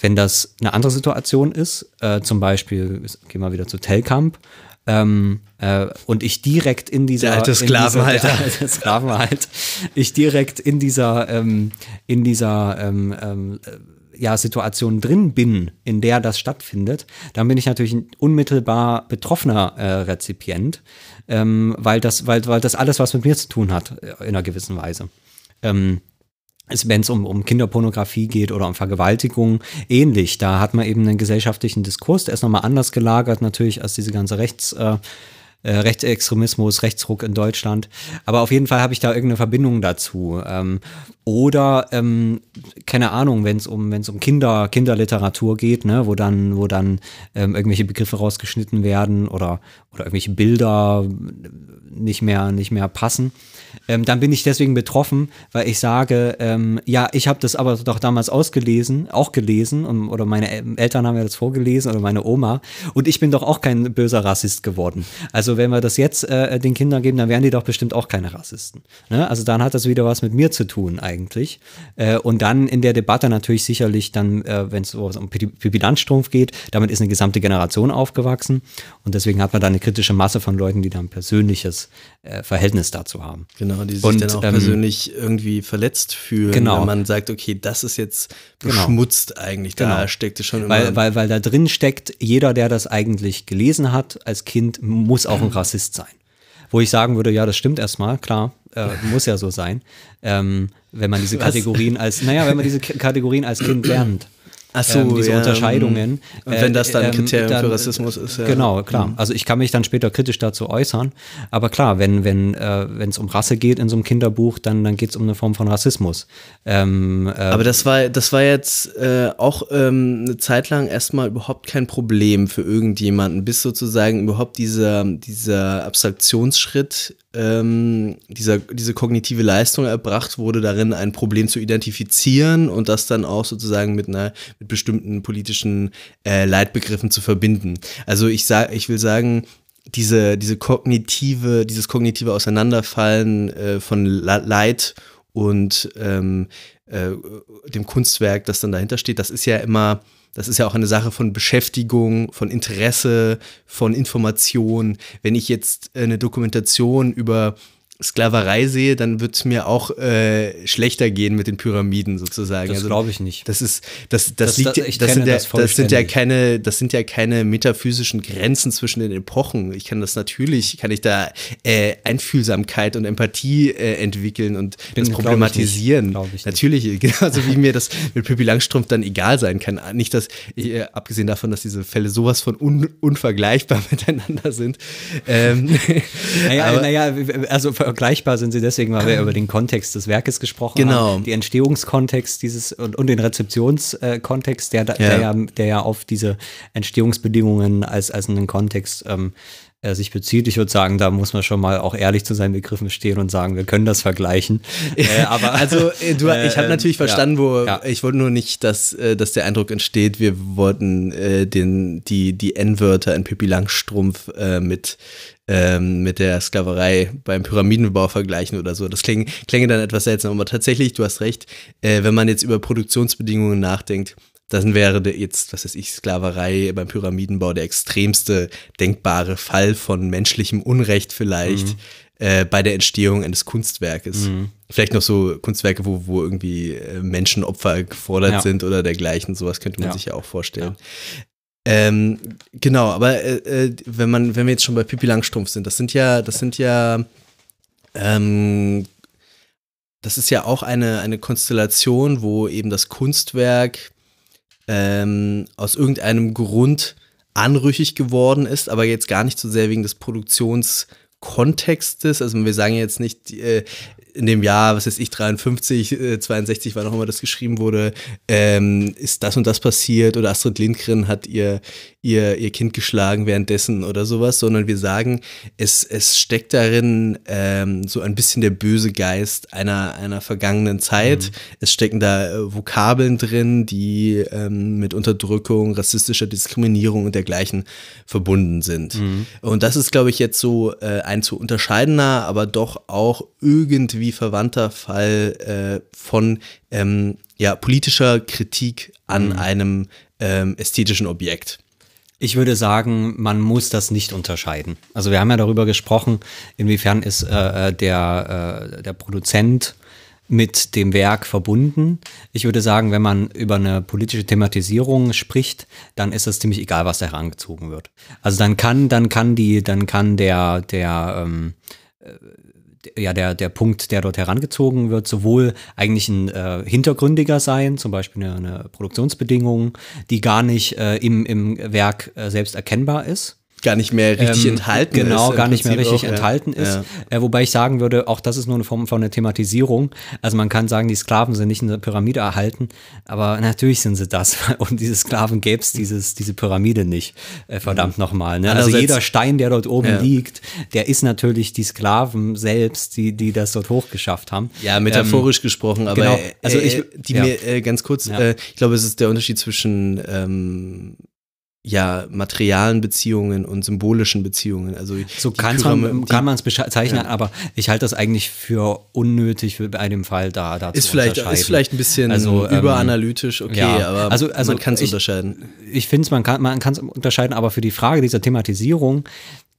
Wenn das eine andere Situation ist, äh, zum Beispiel, gehen wir wieder zu Telkamp, ähm, äh, und ich direkt in dieser Der alte in dieser- Sklavenhalter. der alte Sklavenhalt, ich direkt in dieser ähm, in dieser ähm, ähm, äh, ja, Situation drin bin, in der das stattfindet, dann bin ich natürlich ein unmittelbar betroffener äh, Rezipient, ähm, weil das, weil, weil das alles was mit mir zu tun hat, äh, in einer gewissen Weise. Ähm, wenn es um, um Kinderpornografie geht oder um Vergewaltigung, ähnlich. Da hat man eben einen gesellschaftlichen Diskurs, der ist nochmal anders gelagert natürlich als diese ganze Rechts, äh, äh, Rechtsextremismus, Rechtsruck in Deutschland. Aber auf jeden Fall habe ich da irgendeine Verbindung dazu. Ähm, oder, ähm, keine Ahnung, wenn es um, wenn es um Kinder, Kinderliteratur geht, ne, wo dann, wo dann ähm, irgendwelche Begriffe rausgeschnitten werden oder, oder irgendwelche Bilder nicht mehr, nicht mehr passen. Ähm, dann bin ich deswegen betroffen, weil ich sage, ähm, ja, ich habe das aber doch damals ausgelesen, auch gelesen, und, oder meine El- Eltern haben mir das vorgelesen oder meine Oma, und ich bin doch auch kein böser Rassist geworden. Also wenn wir das jetzt äh, den Kindern geben, dann wären die doch bestimmt auch keine Rassisten. Ne? Also dann hat das wieder was mit mir zu tun eigentlich. Äh, und dann in der Debatte natürlich sicherlich dann, äh, wenn es um Pipi Landstrumpf geht, damit ist eine gesamte Generation aufgewachsen und deswegen hat man da eine kritische Masse von Leuten, die da ein persönliches äh, Verhältnis dazu haben. Genau, die sich Und, dann auch ähm, persönlich irgendwie verletzt fühlen, Genau. wenn man sagt, okay, das ist jetzt Genau. beschmutzt eigentlich, da Genau. steckte schon immer Weil, weil, weil da drin steckt, jeder, der das eigentlich gelesen hat als Kind, muss auch ein Rassist sein. Wo ich sagen würde, ja, das stimmt erstmal, klar, äh, muss ja so sein. Ähm, wenn man diese Was? Kategorien als, naja, wenn man diese K- Kategorien als Kind lernt. Ach so, ähm, diese ja, Unterscheidungen. Und wenn das dann ein ähm, Kriterium dann- für Rassismus ist, ja. Genau, klar. Also ich kann mich dann später kritisch dazu äußern. Aber klar, wenn wenn äh, wenn es um Rasse geht in so einem Kinderbuch, dann dann geht es um eine Form von Rassismus. Ähm, äh, Aber das war, das war jetzt äh, auch ähm, eine Zeit lang erstmal überhaupt kein Problem für irgendjemanden, bis sozusagen überhaupt dieser, dieser Abstraktionsschritt, ähm, dieser, diese kognitive Leistung erbracht wurde, darin ein Problem zu identifizieren und das dann auch sozusagen mit einer mit bestimmten politischen äh, Leitbegriffen zu verbinden. Also ich sag, ich will sagen, diese, diese kognitive, dieses kognitive Auseinanderfallen äh, von Leid und ähm, äh, dem Kunstwerk, das dann dahinter steht, das ist ja immer, das ist ja auch eine Sache von Beschäftigung, von Interesse, von Information. Wenn ich jetzt äh, eine Dokumentation über Sklaverei sehe, dann wird es mir auch äh, schlechter gehen mit den Pyramiden sozusagen. das Also glaube ich nicht. das ist, das, das, Das- liegt, das- ich das, sind ja, das sind ja keine, das sind ja keine metaphysischen Grenzen zwischen den Epochen. Ich kann das natürlich, kann ich da äh, Einfühlsamkeit und Empathie äh, entwickeln und Bin- das glaub ich problematisieren. nicht. Glaub ich natürlich, genauso wie mir das mit Pippi Langstrumpf dann egal sein kann. Nicht, dass, äh, abgesehen davon, dass diese Fälle sowas von un, unvergleichbar miteinander sind. Ähm, Naja, aber- naja, also vergleichbar sind sie deswegen, weil wir über den Kontext des Werkes gesprochen Genau. haben. Die Entstehungskontext dieses und, und den Rezeptionskontext, der, da- Ja. der, ja, der ja auf diese Entstehungsbedingungen als, als einen Kontext ähm, äh, sich bezieht. Ich würde sagen, da muss man schon mal auch ehrlich zu seinen Begriffen stehen und sagen, wir können das vergleichen. Äh, aber also äh, du, ich habe natürlich verstanden, ja, wo ja. ich wollte nur nicht, dass, äh, dass der Eindruck entsteht, wir wollten äh, den, die, die N-Wörter in Pippi Langstrumpf äh, mit ähm, mit der Sklaverei beim Pyramidenbau vergleichen oder so. Das klingt, klingt dann etwas seltsam, aber tatsächlich, du hast recht, äh, wenn man jetzt über Produktionsbedingungen nachdenkt, dann wäre jetzt, was weiß ich, Sklaverei beim Pyramidenbau der extremste denkbare Fall von menschlichem Unrecht vielleicht Mhm. äh, bei der Entstehung eines Kunstwerkes. Vielleicht noch so Kunstwerke, wo, wo irgendwie äh, Menschenopfer gefordert Ja. sind oder dergleichen, sowas könnte man Ja. sich ja auch vorstellen. Ähm, genau, aber äh, äh, wenn man, wenn wir jetzt schon bei Pippi Langstrumpf sind, das sind ja, das sind ja, ähm, das ist ja auch eine, eine Konstellation, wo eben das Kunstwerk ähm, aus irgendeinem Grund anrüchig geworden ist, aber jetzt gar nicht so sehr wegen des Produktionskontextes. Also wir sagen jetzt nicht, äh, in dem Jahr, was weiß ich, 53, äh, 62, wann auch immer das geschrieben wurde, ähm, ist das und das passiert oder Astrid Lindgren hat ihr, ihr, ihr Kind geschlagen währenddessen oder sowas, sondern wir sagen, es, es steckt darin ähm, so ein bisschen der böse Geist einer, einer vergangenen Zeit. Es stecken da äh, Vokabeln drin, die ähm, mit Unterdrückung, rassistischer Diskriminierung und dergleichen verbunden sind. Und das ist, glaube ich, jetzt so äh, ein zu unterscheidener, aber doch auch irgendwie verwandter Fall äh, von ähm, ja, politischer Kritik an einem ähm, ästhetischen Objekt. Ich würde sagen, man muss das nicht unterscheiden. Also wir haben ja darüber gesprochen, inwiefern ist äh, äh, der, äh, der Produzent mit dem Werk verbunden. Ich würde sagen, wenn man über eine politische Thematisierung spricht, dann ist es ziemlich egal, was da herangezogen wird. Also dann kann, dann kann die, dann kann der, der, ähm, ja, der, der Punkt, der dort herangezogen wird, sowohl eigentlich ein äh, hintergründiger sein, zum Beispiel eine, eine Produktionsbedingung, die gar nicht äh, im, im Werk äh, selbst erkennbar ist. Gar nicht mehr richtig Ähm, enthalten Genau, ist. im gar nicht mehr Prinzip richtig auch, ja. enthalten ist. Ja. Äh, wobei ich sagen würde, auch das ist nur eine Form von einer Thematisierung. Also man kann sagen, die Sklaven sind nicht in der Pyramide erhalten, aber natürlich sind sie das. Und diese Sklaven gäbe es dieses, diese Pyramide nicht. Äh, verdammt nochmal. Ne? Also Mhm. Jeder Stein, der dort oben Ja. liegt, der ist natürlich die Sklaven selbst, die, die das dort hochgeschafft haben. Ja, metaphorisch gesprochen, aber genau. also Also ich, ich- die ja. mir äh, ganz kurz, Ja. äh, ich glaube, es ist der Unterschied zwischen ähm, ja materialen Beziehungen und symbolischen Beziehungen. Also So Pyram- man, kann man es bezeichnen, aber ich halte das eigentlich für unnötig für bei dem Fall da, da ist vielleicht ist vielleicht ein bisschen Also, ähm, überanalytisch, okay, ja. aber Also- also man kann es unterscheiden. ich finde es, man kann man kann es unterscheiden, aber für die Frage dieser Thematisierung,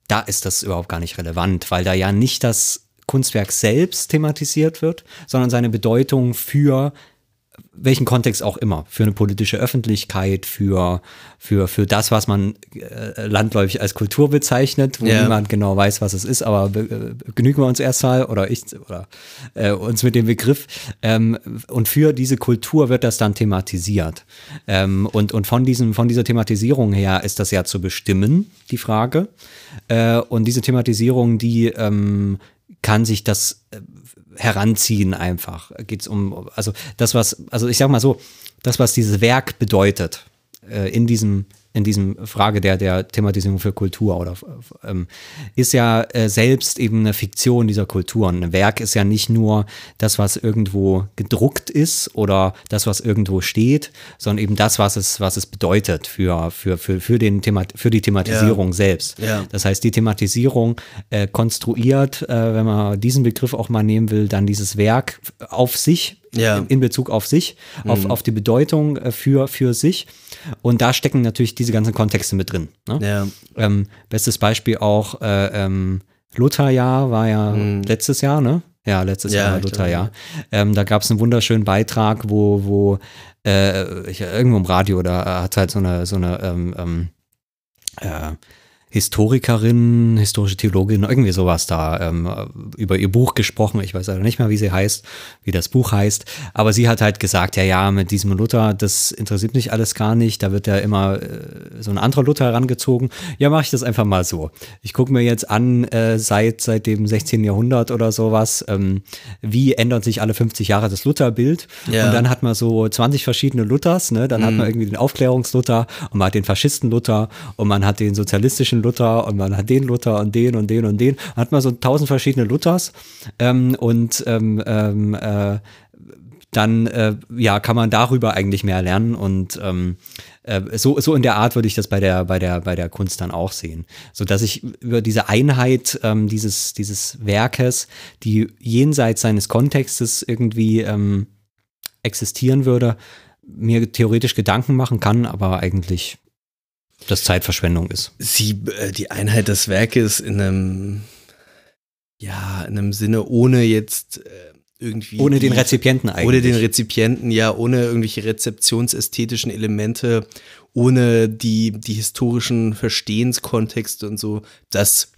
da ist das überhaupt gar nicht relevant, weil da ja nicht das Kunstwerk selbst thematisiert wird, sondern seine Bedeutung für welchen Kontext auch immer, für eine politische Öffentlichkeit, für, für, für das, was man äh, landläufig als Kultur bezeichnet, wo Ja. niemand genau weiß, was es ist, aber be- äh, genügen wir uns erstmal oder ich oder äh, uns mit dem Begriff. Ähm, und für diese Kultur wird das dann thematisiert. Ähm, und, und von diesem, von dieser Thematisierung her ist das ja zu bestimmen, die Frage. Äh, und diese Thematisierung, die ähm, kann sich das äh, heranziehen einfach. Geht's um, also das, was, also ich sag mal so, das, was dieses Werk bedeutet, äh, in diesem, in diesem Frage der, der Thematisierung für Kultur oder ähm, ist ja äh, selbst eben eine Fiktion dieser Kulturen. Ein Werk ist ja nicht nur das, was irgendwo gedruckt ist oder das, was irgendwo steht, sondern eben das, was es, was es bedeutet für, für, für, für, den Thema, für die Thematisierung selbst. Ja. Das heißt, die Thematisierung äh, konstruiert, äh, wenn man diesen Begriff auch mal nehmen will, dann dieses Werk auf sich, Ja. in, in Bezug auf sich, auf, auf die Bedeutung äh, für, für sich. Und da stecken natürlich diese ganzen Kontexte mit drin. Ne? Ja. Ähm, bestes Beispiel auch äh, ähm, Lutherjahr war ja letztes Jahr, ne? Ja, letztes Ja, Jahr Lutherjahr. Ähm, da gab es einen wunderschönen Beitrag, wo, wo äh, ich, irgendwo im Radio, da hat halt so eine, so eine ähm, ähm, äh, Historikerin, historische Theologin, irgendwie sowas da ähm, über ihr Buch gesprochen. Ich weiß leider nicht mehr, wie sie heißt, wie das Buch heißt. Aber sie hat halt gesagt, ja, ja, mit diesem Luther, das interessiert mich alles gar nicht. Da wird ja immer äh, so ein anderer Luther herangezogen. Ja, mache ich das einfach mal so. Ich gucke mir jetzt an, äh, seit, seit dem 16. Jahrhundert oder sowas, ähm, wie ändert sich alle 50 Jahre das Lutherbild. Ja. Und dann hat man so 20 verschiedene Luthers, ne? Dann hat man irgendwie den Aufklärungsluther und man hat den Faschisten-Luther und man hat den sozialistischen Luther und man hat den Luther und den und den und den. Man hat man so tausend verschiedene Luthers ähm, und ähm, ähm, äh, dann äh, ja kann man darüber eigentlich mehr lernen und ähm, äh, so, so in der Art würde ich das bei der, bei der, bei der Kunst dann auch sehen. So dass ich über diese Einheit ähm, dieses, dieses Werkes, die jenseits seines Kontextes irgendwie ähm, existieren würde, mir theoretisch Gedanken machen kann, aber eigentlich das Zeitverschwendung ist. Sie, äh, die Einheit des Werkes in einem, ja, in einem Sinne, ohne jetzt äh, irgendwie. Ohne den Rezipienten eigentlich. Ohne den Rezipienten, ja, ohne irgendwelche rezeptionsästhetischen Elemente, ohne die, die historischen Verstehenskontexte und so, das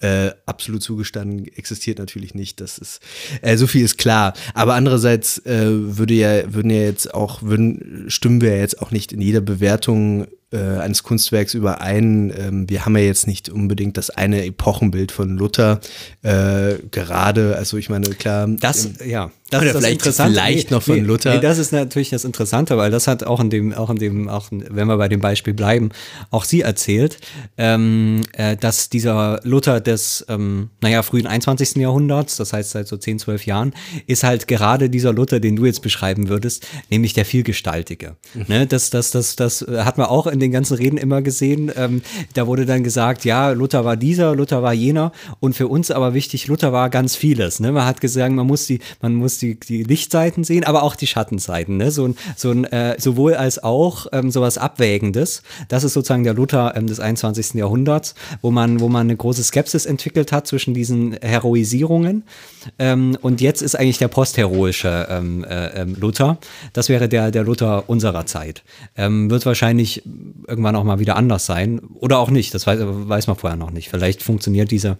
äh, absolut zugestanden existiert natürlich nicht. Das ist äh, so viel ist klar. Aber andererseits äh, würde ja würden ja jetzt auch würden stimmen wir ja jetzt auch nicht in jeder Bewertung äh, eines Kunstwerks überein. Ähm, wir haben ja jetzt nicht unbedingt das eine Epochenbild von Luther äh, gerade. Also ich meine klar. Das, im- ja, das Oder ist das vielleicht- Interessante. vielleicht noch von Luther. Nee, das ist natürlich das Interessante, weil das hat auch in dem, auch in dem, auch wenn wir bei dem Beispiel bleiben, auch sie erzählt, ähm, äh, dass dieser Luther des, ähm, naja, frühen 21. Jahrhunderts, das heißt seit so 10, 12 Jahren, ist halt gerade dieser Luther, den du jetzt beschreiben würdest, nämlich der Vielgestaltige. Mhm. Ne, das, das, das, das äh, hat man auch in den ganzen Reden immer gesehen. Ähm, da wurde dann gesagt, ja, Luther war dieser, Luther war jener und für uns aber wichtig, Luther war ganz vieles. Ne? Man hat gesagt, man muss die, man muss die, die Lichtseiten sehen, aber auch die Schattenseiten. Ne? So ein, so ein äh, sowohl als auch ähm, sowas Abwägendes. Das ist sozusagen der Luther ähm, des 21. Jahrhunderts, wo man, wo man eine große Skepsis entwickelt hat zwischen diesen Heroisierungen. Ähm, und jetzt ist eigentlich der postheroische ähm, äh, ähm, Luther. Das wäre der, der Luther unserer Zeit. Ähm, wird wahrscheinlich irgendwann auch mal wieder anders sein. Oder auch nicht. Das weiß, weiß man vorher noch nicht. Vielleicht funktioniert diese,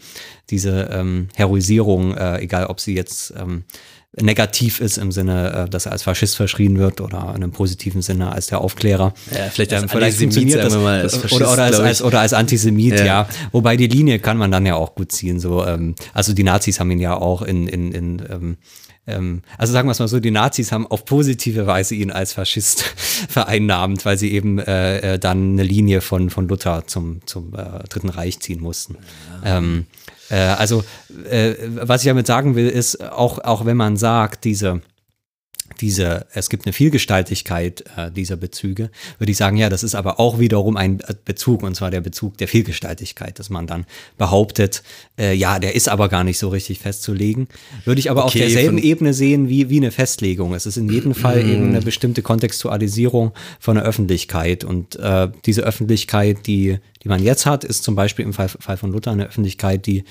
diese ähm, Heroisierung, äh, egal ob sie jetzt ähm, negativ ist im Sinne, äh, dass er als Faschist verschrien wird oder in einem positiven Sinne als der Aufklärer. Ja, vielleicht als Ähm, vielleicht Antisemit, funktioniert das mal, als Faschist, oder, oder, als, als, oder als Antisemit, ja. Ja. Wobei die Linie kann man dann ja auch gut ziehen. So, ähm, also die Nazis haben ihn ja auch in, in, in ähm, ähm, also sagen wir es mal so, die Nazis haben auf positive Weise ihn als Faschist vereinnahmt, weil sie eben äh, äh, dann eine Linie von, von Luther zum, zum äh, Dritten Reich ziehen mussten. Ähm, äh, also, äh, was ich damit sagen will, ist, auch, auch wenn man sagt, diese, diese, es gibt eine Vielgestaltigkeit äh, dieser Bezüge, würde ich sagen, ja, das ist aber auch wiederum ein äh, Bezug, und zwar der Bezug der Vielgestaltigkeit, dass man dann behauptet, äh, ja, der ist aber gar nicht so richtig festzulegen. Würde ich aber auf Okay, derselben von- Ebene sehen wie, wie eine Festlegung. Es ist in jedem Fall eben Mhm. eine bestimmte Kontextualisierung von der Öffentlichkeit. Und äh, diese Öffentlichkeit, die, die man jetzt hat, ist zum Beispiel im Fall, Fall von Luther eine Öffentlichkeit, die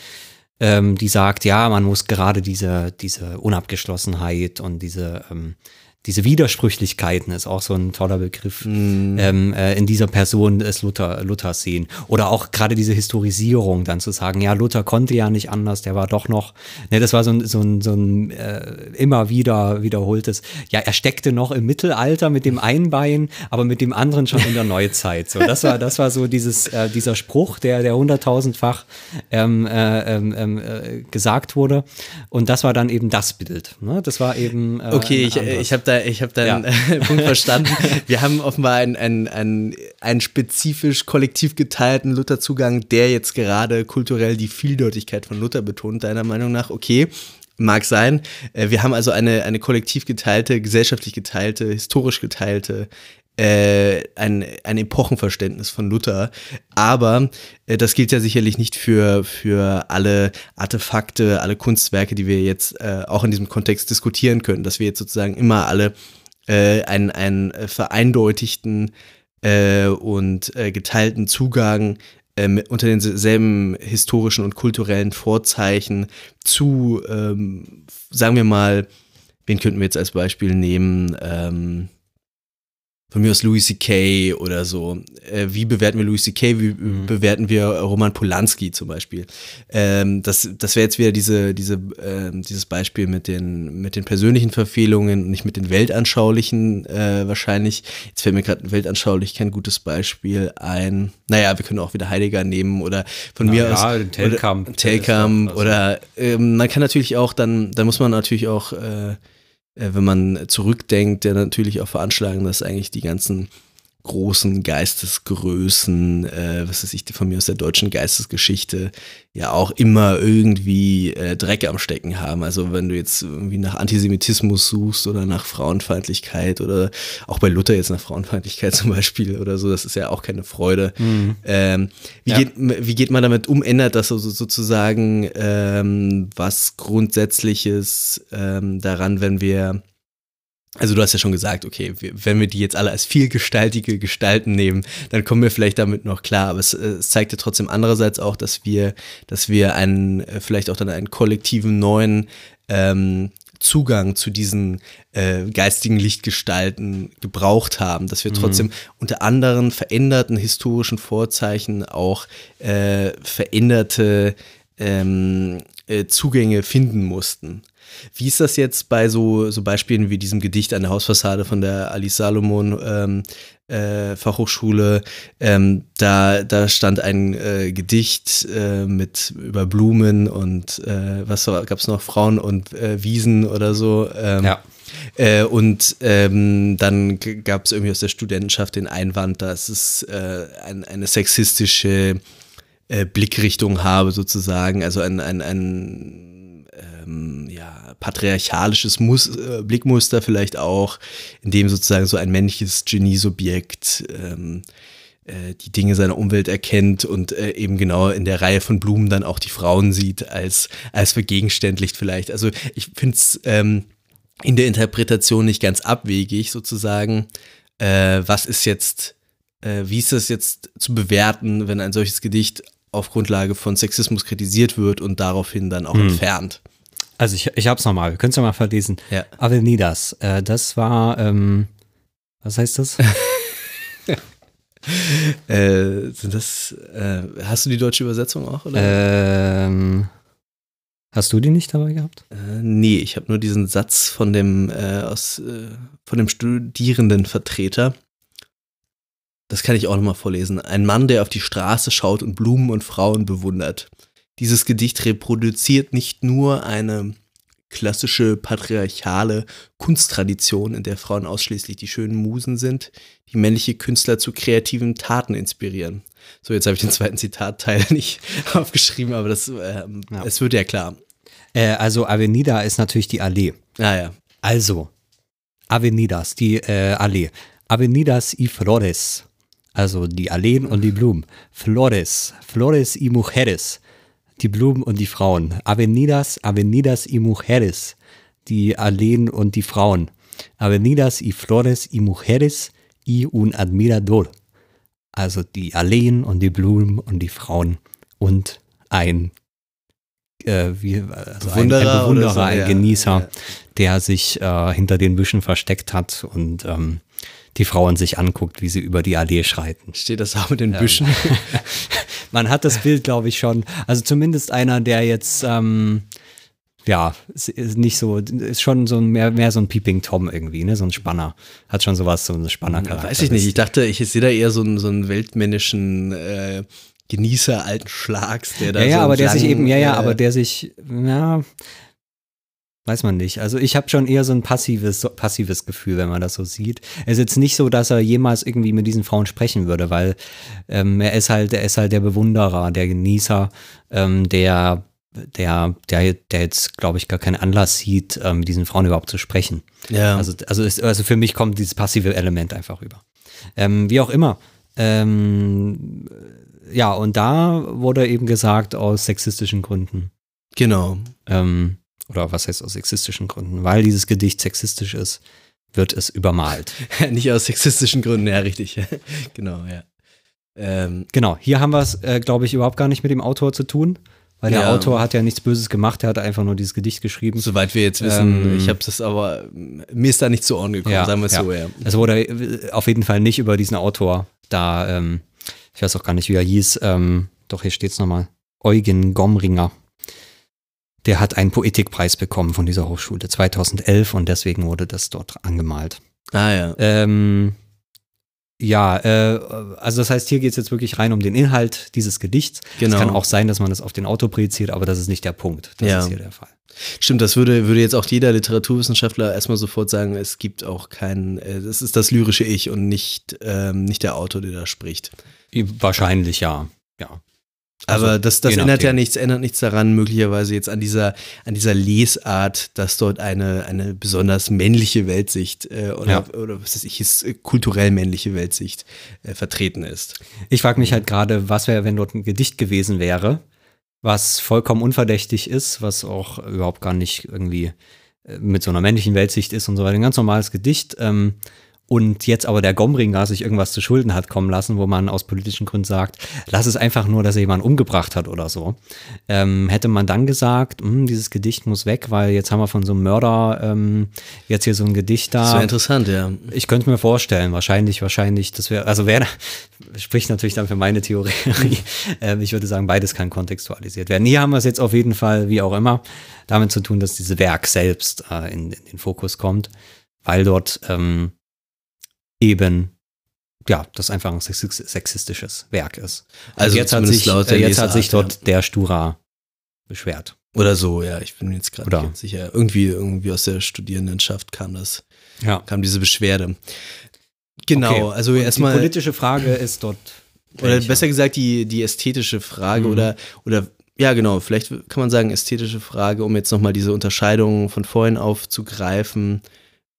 ähm, die sagt, ja, man muss gerade diese, diese Unabgeschlossenheit und diese, ähm, diese Widersprüchlichkeiten ist auch so ein toller Begriff, ähm, äh, in dieser Person des Luther, Luthers sehen. Oder auch gerade diese Historisierung, dann zu sagen, ja, Luther konnte ja nicht anders, der war doch noch, ne, das war so ein, so ein, so ein äh, immer wieder wiederholtes, ja, er steckte noch im Mittelalter mit dem einen Bein, aber mit dem anderen schon in der Neuzeit. So, das war, das war so dieses, äh, dieser Spruch, der, der hunderttausendfach ähm, äh, ähm, ähm, äh, gesagt wurde. Und das war dann eben das Bild. Ne? Das war eben. Äh, Okay, ich, anderes. ich habe da, ich hab da Ja. einen Punkt verstanden. Wir haben offenbar einen, einen, einen, einen spezifisch kollektiv geteilten Luther-Zugang, der jetzt gerade kulturell die Vieldeutigkeit von Luther betont, deiner Meinung nach. Okay, mag sein. Äh, Wir haben also eine, eine kollektiv geteilte, gesellschaftlich geteilte, historisch geteilte äh, ein, ein Epochenverständnis von Luther. Aber äh, das gilt ja sicherlich nicht für, für alle Artefakte, alle Kunstwerke, die wir jetzt äh, auch in diesem Kontext diskutieren können, dass wir jetzt sozusagen immer alle äh, einen, einen äh, vereindeutigten und geteilten Zugang unter denselben historischen und kulturellen Vorzeichen zu, ähm, sagen wir mal, wen könnten wir jetzt als Beispiel nehmen? Ähm, von mir aus Louis C.K. oder so. Äh, wie bewerten wir Louis C.K., wie bewerten wir Roman Polanski zum Beispiel? Ähm, das das wäre jetzt wieder diese, diese, ähm, dieses Beispiel mit den, mit den persönlichen Verfehlungen und nicht mit den weltanschaulichen äh, wahrscheinlich. Jetzt fällt mir gerade weltanschaulich kein gutes Beispiel ein. Naja, wir können auch wieder Heidegger nehmen oder von Na mir ja, aus. den Telkamp. Oder, Telkamp oder ähm, man kann natürlich auch dann, da muss man natürlich auch äh, äh, wenn man zurückdenkt, der natürlich auch veranschlagen, dass eigentlich die ganzen großen Geistesgrößen, äh, was weiß ich, von mir aus der deutschen Geistesgeschichte, ja auch immer irgendwie äh, Dreck am Stecken haben. Also wenn du jetzt irgendwie nach Antisemitismus suchst oder nach Frauenfeindlichkeit oder auch bei Luther jetzt nach Frauenfeindlichkeit zum Beispiel oder so, das ist ja auch keine Freude. Mhm. Ähm, wie, Ja. geht, wie geht man damit um? Ändert das so, so- sozusagen ähm, was Grundsätzliches ähm, daran, wenn wir also du hast ja schon gesagt, okay, wir, wenn wir die jetzt alle als vielgestaltige Gestalten nehmen, dann kommen wir vielleicht damit noch klar. Aber es, äh, es zeigt ja trotzdem andererseits auch, dass wir, dass wir einen, äh, vielleicht auch dann einen kollektiven neuen ähm, Zugang zu diesen äh, geistigen Lichtgestalten gebraucht haben, dass wir trotzdem unter anderen veränderten historischen Vorzeichen auch äh, veränderte ähm, äh, Zugänge finden mussten. Wie ist das jetzt bei so, so Beispielen wie diesem Gedicht an der Hausfassade von der Alice Salomon ähm, äh, Fachhochschule? Ähm, da, da stand ein äh, Gedicht äh, mit über Blumen und äh, was gab es noch, Frauen und äh, Wiesen oder so. Ähm, Ja. äh, und ähm, dann gab es irgendwie aus der Studentenschaft den Einwand, dass es äh, ein, eine sexistische äh, Blickrichtung habe, sozusagen. Also ein, ein, ein ähm, ja, patriarchalisches Mus äh, Blickmuster vielleicht auch, in dem sozusagen so ein männliches Geniesubjekt ähm, äh, die Dinge seiner Umwelt erkennt und äh, eben genau in der Reihe von Blumen dann auch die Frauen sieht als, als vergegenständlicht vielleicht. Also ich finde es ähm, in der Interpretation nicht ganz abwegig sozusagen. Äh, was ist jetzt, äh, wie ist das jetzt zu bewerten, wenn ein solches Gedicht auf Grundlage von Sexismus kritisiert wird und daraufhin dann auch entfernt? Also ich, ich hab's nochmal, wir können es ja mal verlesen. Ja. Avenidas, äh, das war, ähm, was heißt das? Äh, sind das, äh, hast du die deutsche Übersetzung auch? Oder? ähm, hast du die nicht dabei gehabt? Äh, nee, ich habe nur diesen Satz von dem äh, aus äh, von dem Studierendenvertreter. Das kann ich auch nochmal vorlesen. Ein Mann, der auf die Straße schaut und Blumen und Frauen bewundert. Dieses Gedicht reproduziert nicht nur eine klassische patriarchale Kunsttradition, in der Frauen ausschließlich die schönen Musen sind, die männliche Künstler zu kreativen Taten inspirieren. So, jetzt habe ich den zweiten Zitatteil nicht aufgeschrieben, aber das, ähm, Ja. es wird ja klar. Äh, also Avenida ist natürlich die Allee. Ah ja. Also, Avenidas, die äh, Allee. Avenidas y Flores. Also die Alleen und die Blumen. Flores, Flores y Mujeres. Die Blumen und die Frauen. Avenidas, Avenidas y Mujeres. Die Alleen und die Frauen. Avenidas y Flores y Mujeres y un admirador. Also die Alleen und die Blumen und die Frauen und ein, äh, wie, also ein, ein Bewunderer Bewunderer, so, ein ja. Genießer, Ja. der sich äh, hinter den Büschen versteckt hat und ähm, die Frauen sich anguckt, wie sie über die Allee schreiten. Steht das auch mit den Büschen? Man hat das Bild, glaube ich, schon. Also zumindest einer, der jetzt, ähm, ja, ist- ist nicht so, ist schon so ein, mehr, mehr so ein Peeping Tom irgendwie, ne? So ein Spanner. Hat schon sowas, so eine spanner Ja, weiß ich nicht. Ich dachte, ich sehe da eher so einen, so einen weltmännischen äh, Genießer alten Schlags, der da Ja, ja, so aber der sich eben, ja, ja, äh, aber der sich, ja, weiß man nicht. Also ich habe schon eher so ein passives, so passives Gefühl, wenn man das so sieht. Es ist jetzt nicht so, dass er jemals irgendwie mit diesen Frauen sprechen würde, weil ähm, er ist halt, er ist halt der Bewunderer, der Genießer, ähm, der, der, der, der jetzt, glaube ich, gar keinen Anlass sieht, ähm, mit diesen Frauen überhaupt zu sprechen. Ja. Also, also, ist, also für mich kommt dieses passive Element einfach rüber. Ähm, wie auch immer. Ähm, ja, und da wurde eben gesagt, aus sexistischen Gründen. genau. Ähm, oder was heißt aus sexistischen Gründen? Weil dieses Gedicht sexistisch ist, wird es übermalt. nicht aus sexistischen Gründen, ja, richtig. genau, ja. Ähm, Genau, hier haben wir es, äh, glaube ich, überhaupt gar nicht mit dem Autor zu tun, weil der Ja. Autor hat ja nichts Böses gemacht, er hat einfach nur dieses Gedicht geschrieben. soweit wir jetzt wissen, Ähm, ich habe das aber, mir ist da nicht zu Ohren gekommen, sagen wir es ja. so, ja. Es wurde äh, auf jeden Fall nicht über diesen Autor da, ähm, ich weiß auch gar nicht, wie er hieß, ähm, doch hier steht es nochmal, Eugen Gomringer. Der hat einen Poetikpreis bekommen von dieser Hochschule 2011 und deswegen wurde das dort angemalt. Ah ja. Ähm, ja, äh, also das heißt, hier geht es jetzt wirklich rein um den Inhalt dieses Gedichts. Genau. Es kann auch sein, dass man das auf den Autor projiziert, aber das ist nicht der Punkt. Das Ja. ist hier der Fall. Stimmt, das würde, würde jetzt auch jeder Literaturwissenschaftler erstmal sofort sagen, es gibt auch kein, äh, das ist das lyrische Ich und nicht, ähm, nicht der Autor, der da spricht. Wahrscheinlich ja. Ja. Also, Aber das, das ändert ja nichts, ändert nichts daran, möglicherweise jetzt an dieser, an dieser Lesart, dass dort eine, eine besonders männliche Weltsicht äh, oder, Ja. oder was weiß ich, ist, äh, kulturell männliche Weltsicht äh, vertreten ist. Ich frage mich halt gerade, was wäre, wenn dort ein Gedicht gewesen wäre, was vollkommen unverdächtig ist, was auch überhaupt gar nicht irgendwie äh, mit so einer männlichen Weltsicht ist und so weiter. Ein ganz normales Gedicht. Ähm, und jetzt aber der Gomringer sich irgendwas zu Schulden hat kommen lassen, wo man aus politischen Gründen sagt, lass es einfach nur, dass er jemanden umgebracht hat oder so. Ähm, hätte man dann gesagt, hm, dieses Gedicht muss weg, weil jetzt haben wir von so einem Mörder ähm, jetzt hier so ein Gedicht da. Das wäre interessant, ja. Ich könnte mir vorstellen, wahrscheinlich, wahrscheinlich, das wäre, also wäre, spricht natürlich dann für meine Theorie. Ähm, ich würde sagen, beides kann kontextualisiert werden. Hier haben wir es jetzt auf jeden Fall, wie auch immer, damit zu tun, dass dieses Werk selbst äh, in, in den Fokus kommt, weil dort ähm, eben ja, das einfach ein sexis- sexistisches Werk ist. Also jetzt hat sich, laut äh, jetzt hat Lesart, sich dort ja. der Stura beschwert. Oder so, ja. Ich bin mir jetzt gerade nicht sicher. Irgendwie, irgendwie aus der Studierendenschaft kam das, Ja. kam diese Beschwerde. Genau, also Die erstmal. politische Frage ist dort. Oder welche? besser gesagt die, die ästhetische Frage Mhm. oder, oder ja genau, vielleicht kann man sagen ästhetische Frage, um jetzt nochmal diese Unterscheidung von vorhin aufzugreifen.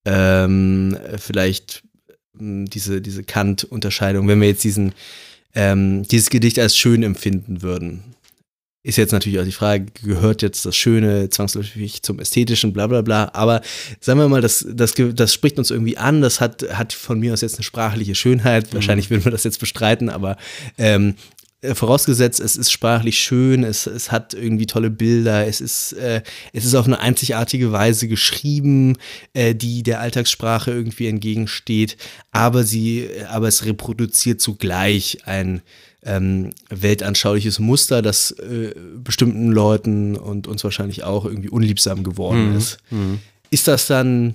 Ähm, vielleicht diese, diese Kant-Unterscheidung, wenn wir jetzt diesen, ähm, dieses Gedicht als schön empfinden würden. Ist jetzt natürlich auch die Frage, gehört jetzt das Schöne zwangsläufig zum Ästhetischen, bla bla bla. Aber sagen wir mal, das, das, das spricht uns irgendwie an, das hat, hat von mir aus jetzt eine sprachliche Schönheit. Wahrscheinlich würden wir das jetzt bestreiten, aber ähm, äh, vorausgesetzt, es ist sprachlich schön, es, es hat irgendwie tolle Bilder, es ist, äh, es ist auf eine einzigartige Weise geschrieben, äh, die der Alltagssprache irgendwie entgegensteht, aber sie, aber es reproduziert zugleich ein ähm, weltanschauliches Muster, das äh, bestimmten Leuten und uns wahrscheinlich auch irgendwie unliebsam geworden Mhm. ist. Mhm. Ist das dann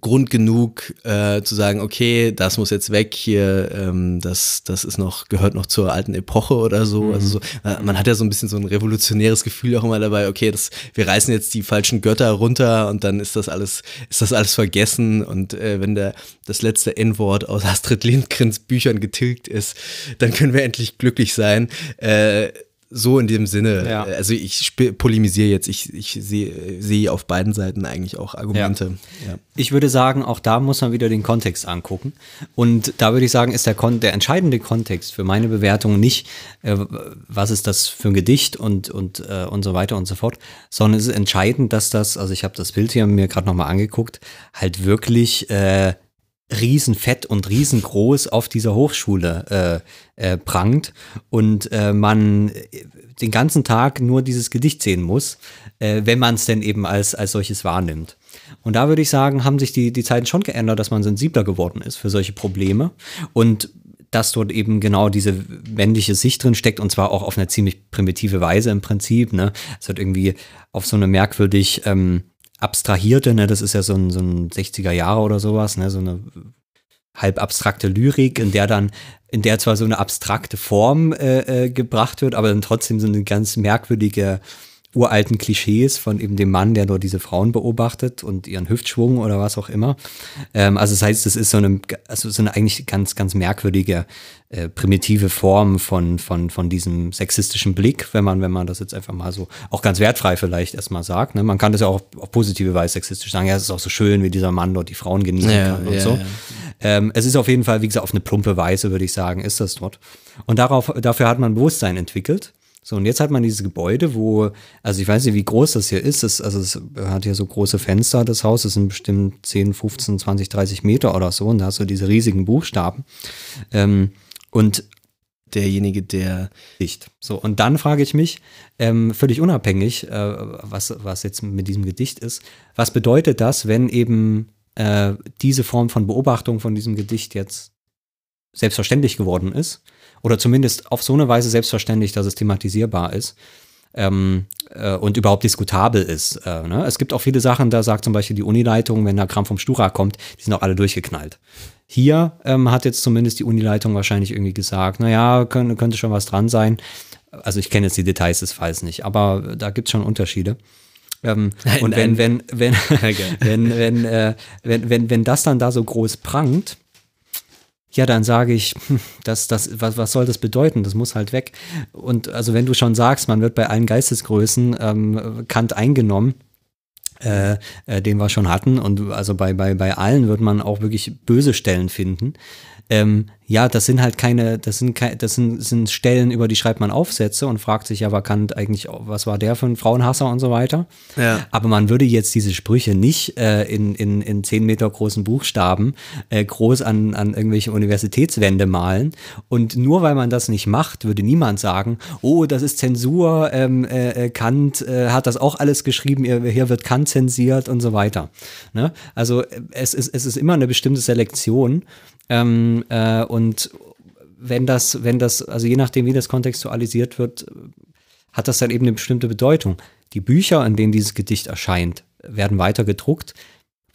Grund genug äh, zu sagen, okay, das muss jetzt weg hier, ähm, das, das ist noch, gehört noch zur alten Epoche oder so. Mhm. Also so, äh, man hat ja so ein bisschen so ein revolutionäres Gefühl auch immer dabei, okay, das, wir reißen jetzt die falschen Götter runter und dann ist das alles, ist das alles vergessen. Und äh, wenn der das letzte N-Wort aus Astrid Lindgrens Büchern getilgt ist, dann können wir endlich glücklich sein. Äh, so in dem Sinne. Ja. Also ich polemisiere jetzt, ich, ich sehe sehe auf beiden Seiten eigentlich auch Argumente. Ja. Ich würde sagen, auch da muss man wieder den Kontext angucken. Und da würde ich sagen, ist der, Kon der entscheidende Kontext für meine Bewertung nicht, äh, was ist das für ein Gedicht und, und, äh, und so weiter und so fort, sondern es ist entscheidend, dass das, also ich habe das Bild hier mir gerade nochmal angeguckt, halt wirklich äh, riesenfett und riesengroß auf dieser Hochschule äh, äh, prangt und äh, man äh, den ganzen Tag nur dieses Gedicht sehen muss, äh, wenn man es denn eben als, als solches wahrnimmt. Und da würde ich sagen, haben sich die, die Zeiten schon geändert, dass man sensibler geworden ist für solche Probleme und dass dort eben genau diese männliche Sicht drin steckt und zwar auch auf eine ziemlich primitive Weise im Prinzip. Ne? Es wird irgendwie auf so eine merkwürdig ähm, abstrahierte, ne? das ist ja so ein, so ein 60er Jahre oder sowas, ne? so eine halb abstrakte Lyrik, in der dann, in der zwar so eine abstrakte Form äh, äh, gebracht wird, aber dann trotzdem so eine ganz merkwürdige uralten Klischees von eben dem Mann, der dort diese Frauen beobachtet und ihren Hüftschwung oder was auch immer. Ähm, also das heißt, es ist so eine, also so eine eigentlich ganz, ganz merkwürdige, äh, primitive Form von, von, von diesem sexistischen Blick, wenn man, wenn man das jetzt einfach mal so, auch ganz wertfrei vielleicht erstmal sagt. Ne? Man kann das ja auch auf positive Weise sexistisch sagen, ja, es ist auch so schön, wie dieser Mann dort die Frauen genießen Ja, kann und ja, so. ja. Ähm, es ist auf jeden Fall, wie gesagt, auf eine plumpe Weise, würde ich sagen, ist das dort. Und darauf, dafür hat man Bewusstsein entwickelt. So, und jetzt hat man dieses Gebäude, wo, also ich weiß nicht, wie groß das hier ist. Das, also es hat hier so große Fenster, das Haus. Das sind bestimmt 10, 15, 20, 30 Meter oder so. Und da hast du diese riesigen Buchstaben. Ähm, und Derjenige, der dicht. So, und dann frage ich mich, ähm, völlig unabhängig, äh, was, was jetzt mit diesem Gedicht ist, was bedeutet das, wenn eben äh, diese Form von Beobachtung von diesem Gedicht jetzt selbstverständlich geworden ist? Oder zumindest auf so eine Weise selbstverständlich, dass es thematisierbar ist ähm, äh, und überhaupt diskutabel ist. Äh, ne? Es gibt auch viele Sachen, da sagt zum Beispiel die Unileitung, wenn da Kram vom Stura kommt, die sind auch alle durchgeknallt. Hier ähm, hat jetzt zumindest die Unileitung wahrscheinlich irgendwie gesagt, naja, könnte, könnte schon was dran sein. Also ich kenne jetzt die Details des Falls nicht, aber da gibt es schon Unterschiede. Ähm, Nein, und wenn, nein. wenn, wenn, wenn, wenn, äh, wenn, wenn, wenn das dann da so groß prangt, ja, dann sage ich, hm, das, das, was, was soll das bedeuten? Das muss halt weg. Und also wenn du schon sagst, man wird bei allen Geistesgrößen ähm, Kant eingenommen, äh, äh, den wir schon hatten, und also bei, bei, bei allen wird man auch wirklich böse Stellen finden. Ähm, ja, das sind halt keine, das sind keine, das sind, sind Stellen, über die schreibt man Aufsätze und fragt sich, ja, war Kant eigentlich, was war der für ein Frauenhasser und so weiter. Ja. Aber man würde jetzt diese Sprüche nicht äh, in, in, in zehn Meter großen Buchstaben äh, groß an, an irgendwelche Universitätswände malen. Und nur weil man das nicht macht, würde niemand sagen, oh, das ist Zensur, ähm, äh, äh, Kant äh, hat das auch alles geschrieben, hier hier wird Kant zensiert und so weiter. Ne? Also äh, es ist, es ist immer eine bestimmte Selektion. Ähm, äh, und wenn das, wenn das, also je nachdem, wie das kontextualisiert wird, hat das dann eben eine bestimmte Bedeutung. Die Bücher, in denen dieses Gedicht erscheint, werden weiter gedruckt.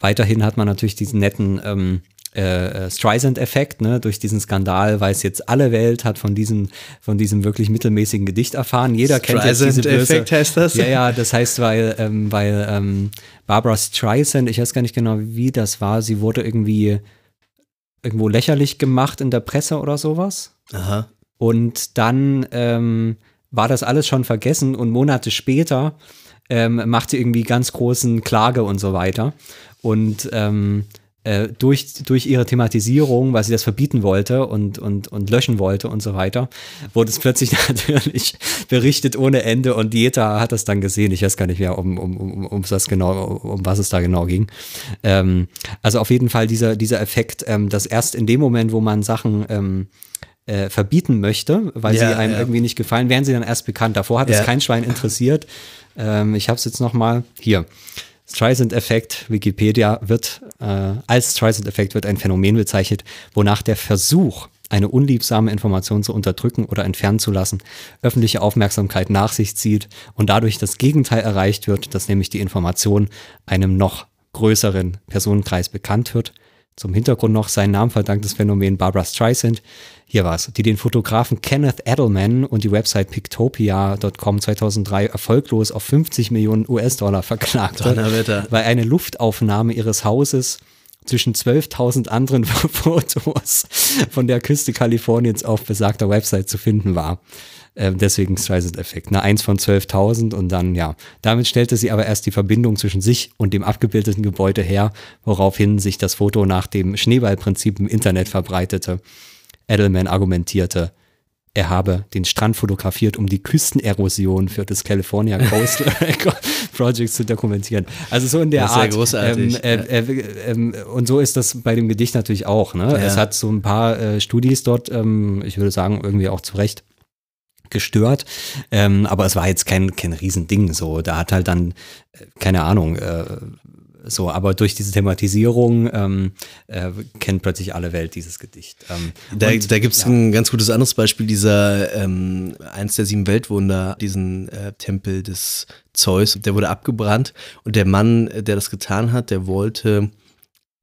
Weiterhin hat man natürlich diesen netten ähm, äh, Streisand-Effekt, ne? durch diesen Skandal weiß jetzt alle Welt, hat von diesem, von diesem wirklich mittelmäßigen Gedicht erfahren. Jeder kennt jetzt diese böse, Streisand-Effekt heißt das? Ja, ja, das heißt, weil, ähm, weil ähm, Barbara Streisand, ich weiß gar nicht genau, wie das war, sie wurde irgendwie irgendwo lächerlich gemacht in der Presse oder sowas. Aha. Und dann ähm, war das alles schon vergessen und Monate später ähm, macht sie irgendwie ganz großen Klage und so weiter. Und ähm, äh, durch, durch ihre Thematisierung, weil sie das verbieten wollte und, und, und löschen wollte und so weiter, wurde es plötzlich natürlich berichtet ohne Ende und Dieta hat das dann gesehen. Ich weiß gar nicht mehr, um, um, um, um das genau, um was es da genau ging. Ähm, also auf jeden Fall dieser, dieser Effekt, ähm, dass erst in dem Moment, wo man Sachen ähm, äh, verbieten möchte, weil Ja, sie einem ja. irgendwie nicht gefallen, werden sie dann erst bekannt. Davor hat Ja. es kein Schwein interessiert. Ähm, ich habe es jetzt noch mal hier. Streisand-Effekt, Wikipedia wird äh, als Streisand-Effekt wird ein Phänomen bezeichnet, wonach der Versuch, eine unliebsame Information zu unterdrücken oder entfernen zu lassen, öffentliche Aufmerksamkeit nach sich zieht und dadurch das Gegenteil erreicht wird, dass nämlich die Information einem noch größeren Personenkreis bekannt wird. Zum Hintergrund noch sein Namen verdankt das Phänomen Barbara Streisand. Hier war's, die den Fotografen Kenneth Edelman und die Website Pictopia.com 2003 erfolglos auf 50 Millionen US-Dollar verklagt hat, weil eine Luftaufnahme ihres Hauses zwischen 12.000 anderen Fotos von der Küste Kaliforniens auf besagter Website zu finden war. Ähm, deswegen Streisand-Effekt. Ne? Eins von 12.000 und dann, ja. Damit stellte sie aber erst die Verbindung zwischen sich und dem abgebildeten Gebäude her, woraufhin sich das Foto nach dem Schneeballprinzip im Internet verbreitete. Edelman argumentierte, er habe den Strand fotografiert, um die Küstenerosion für das California Coast Project zu dokumentieren. Also so in der Das ist sehr Art. großartig, Ähm, äh, äh, ähm, und so ist das bei dem Gedicht natürlich auch. Ne? Ja. Es hat so ein paar äh, Studis dort, ähm, ich würde sagen, irgendwie auch zu Recht gestört. Ähm, aber es war jetzt kein, kein Riesending. So, da hat halt dann, äh, keine Ahnung, äh, so, aber durch diese Thematisierung ähm, äh, kennt plötzlich alle Welt dieses Gedicht. Ähm, Da, und- da gibt es ja. ein ganz gutes anderes Beispiel, dieser ähm, eins der sieben Weltwunder, diesen äh, Tempel des Zeus, der wurde abgebrannt und der Mann, äh, der das getan hat, der wollte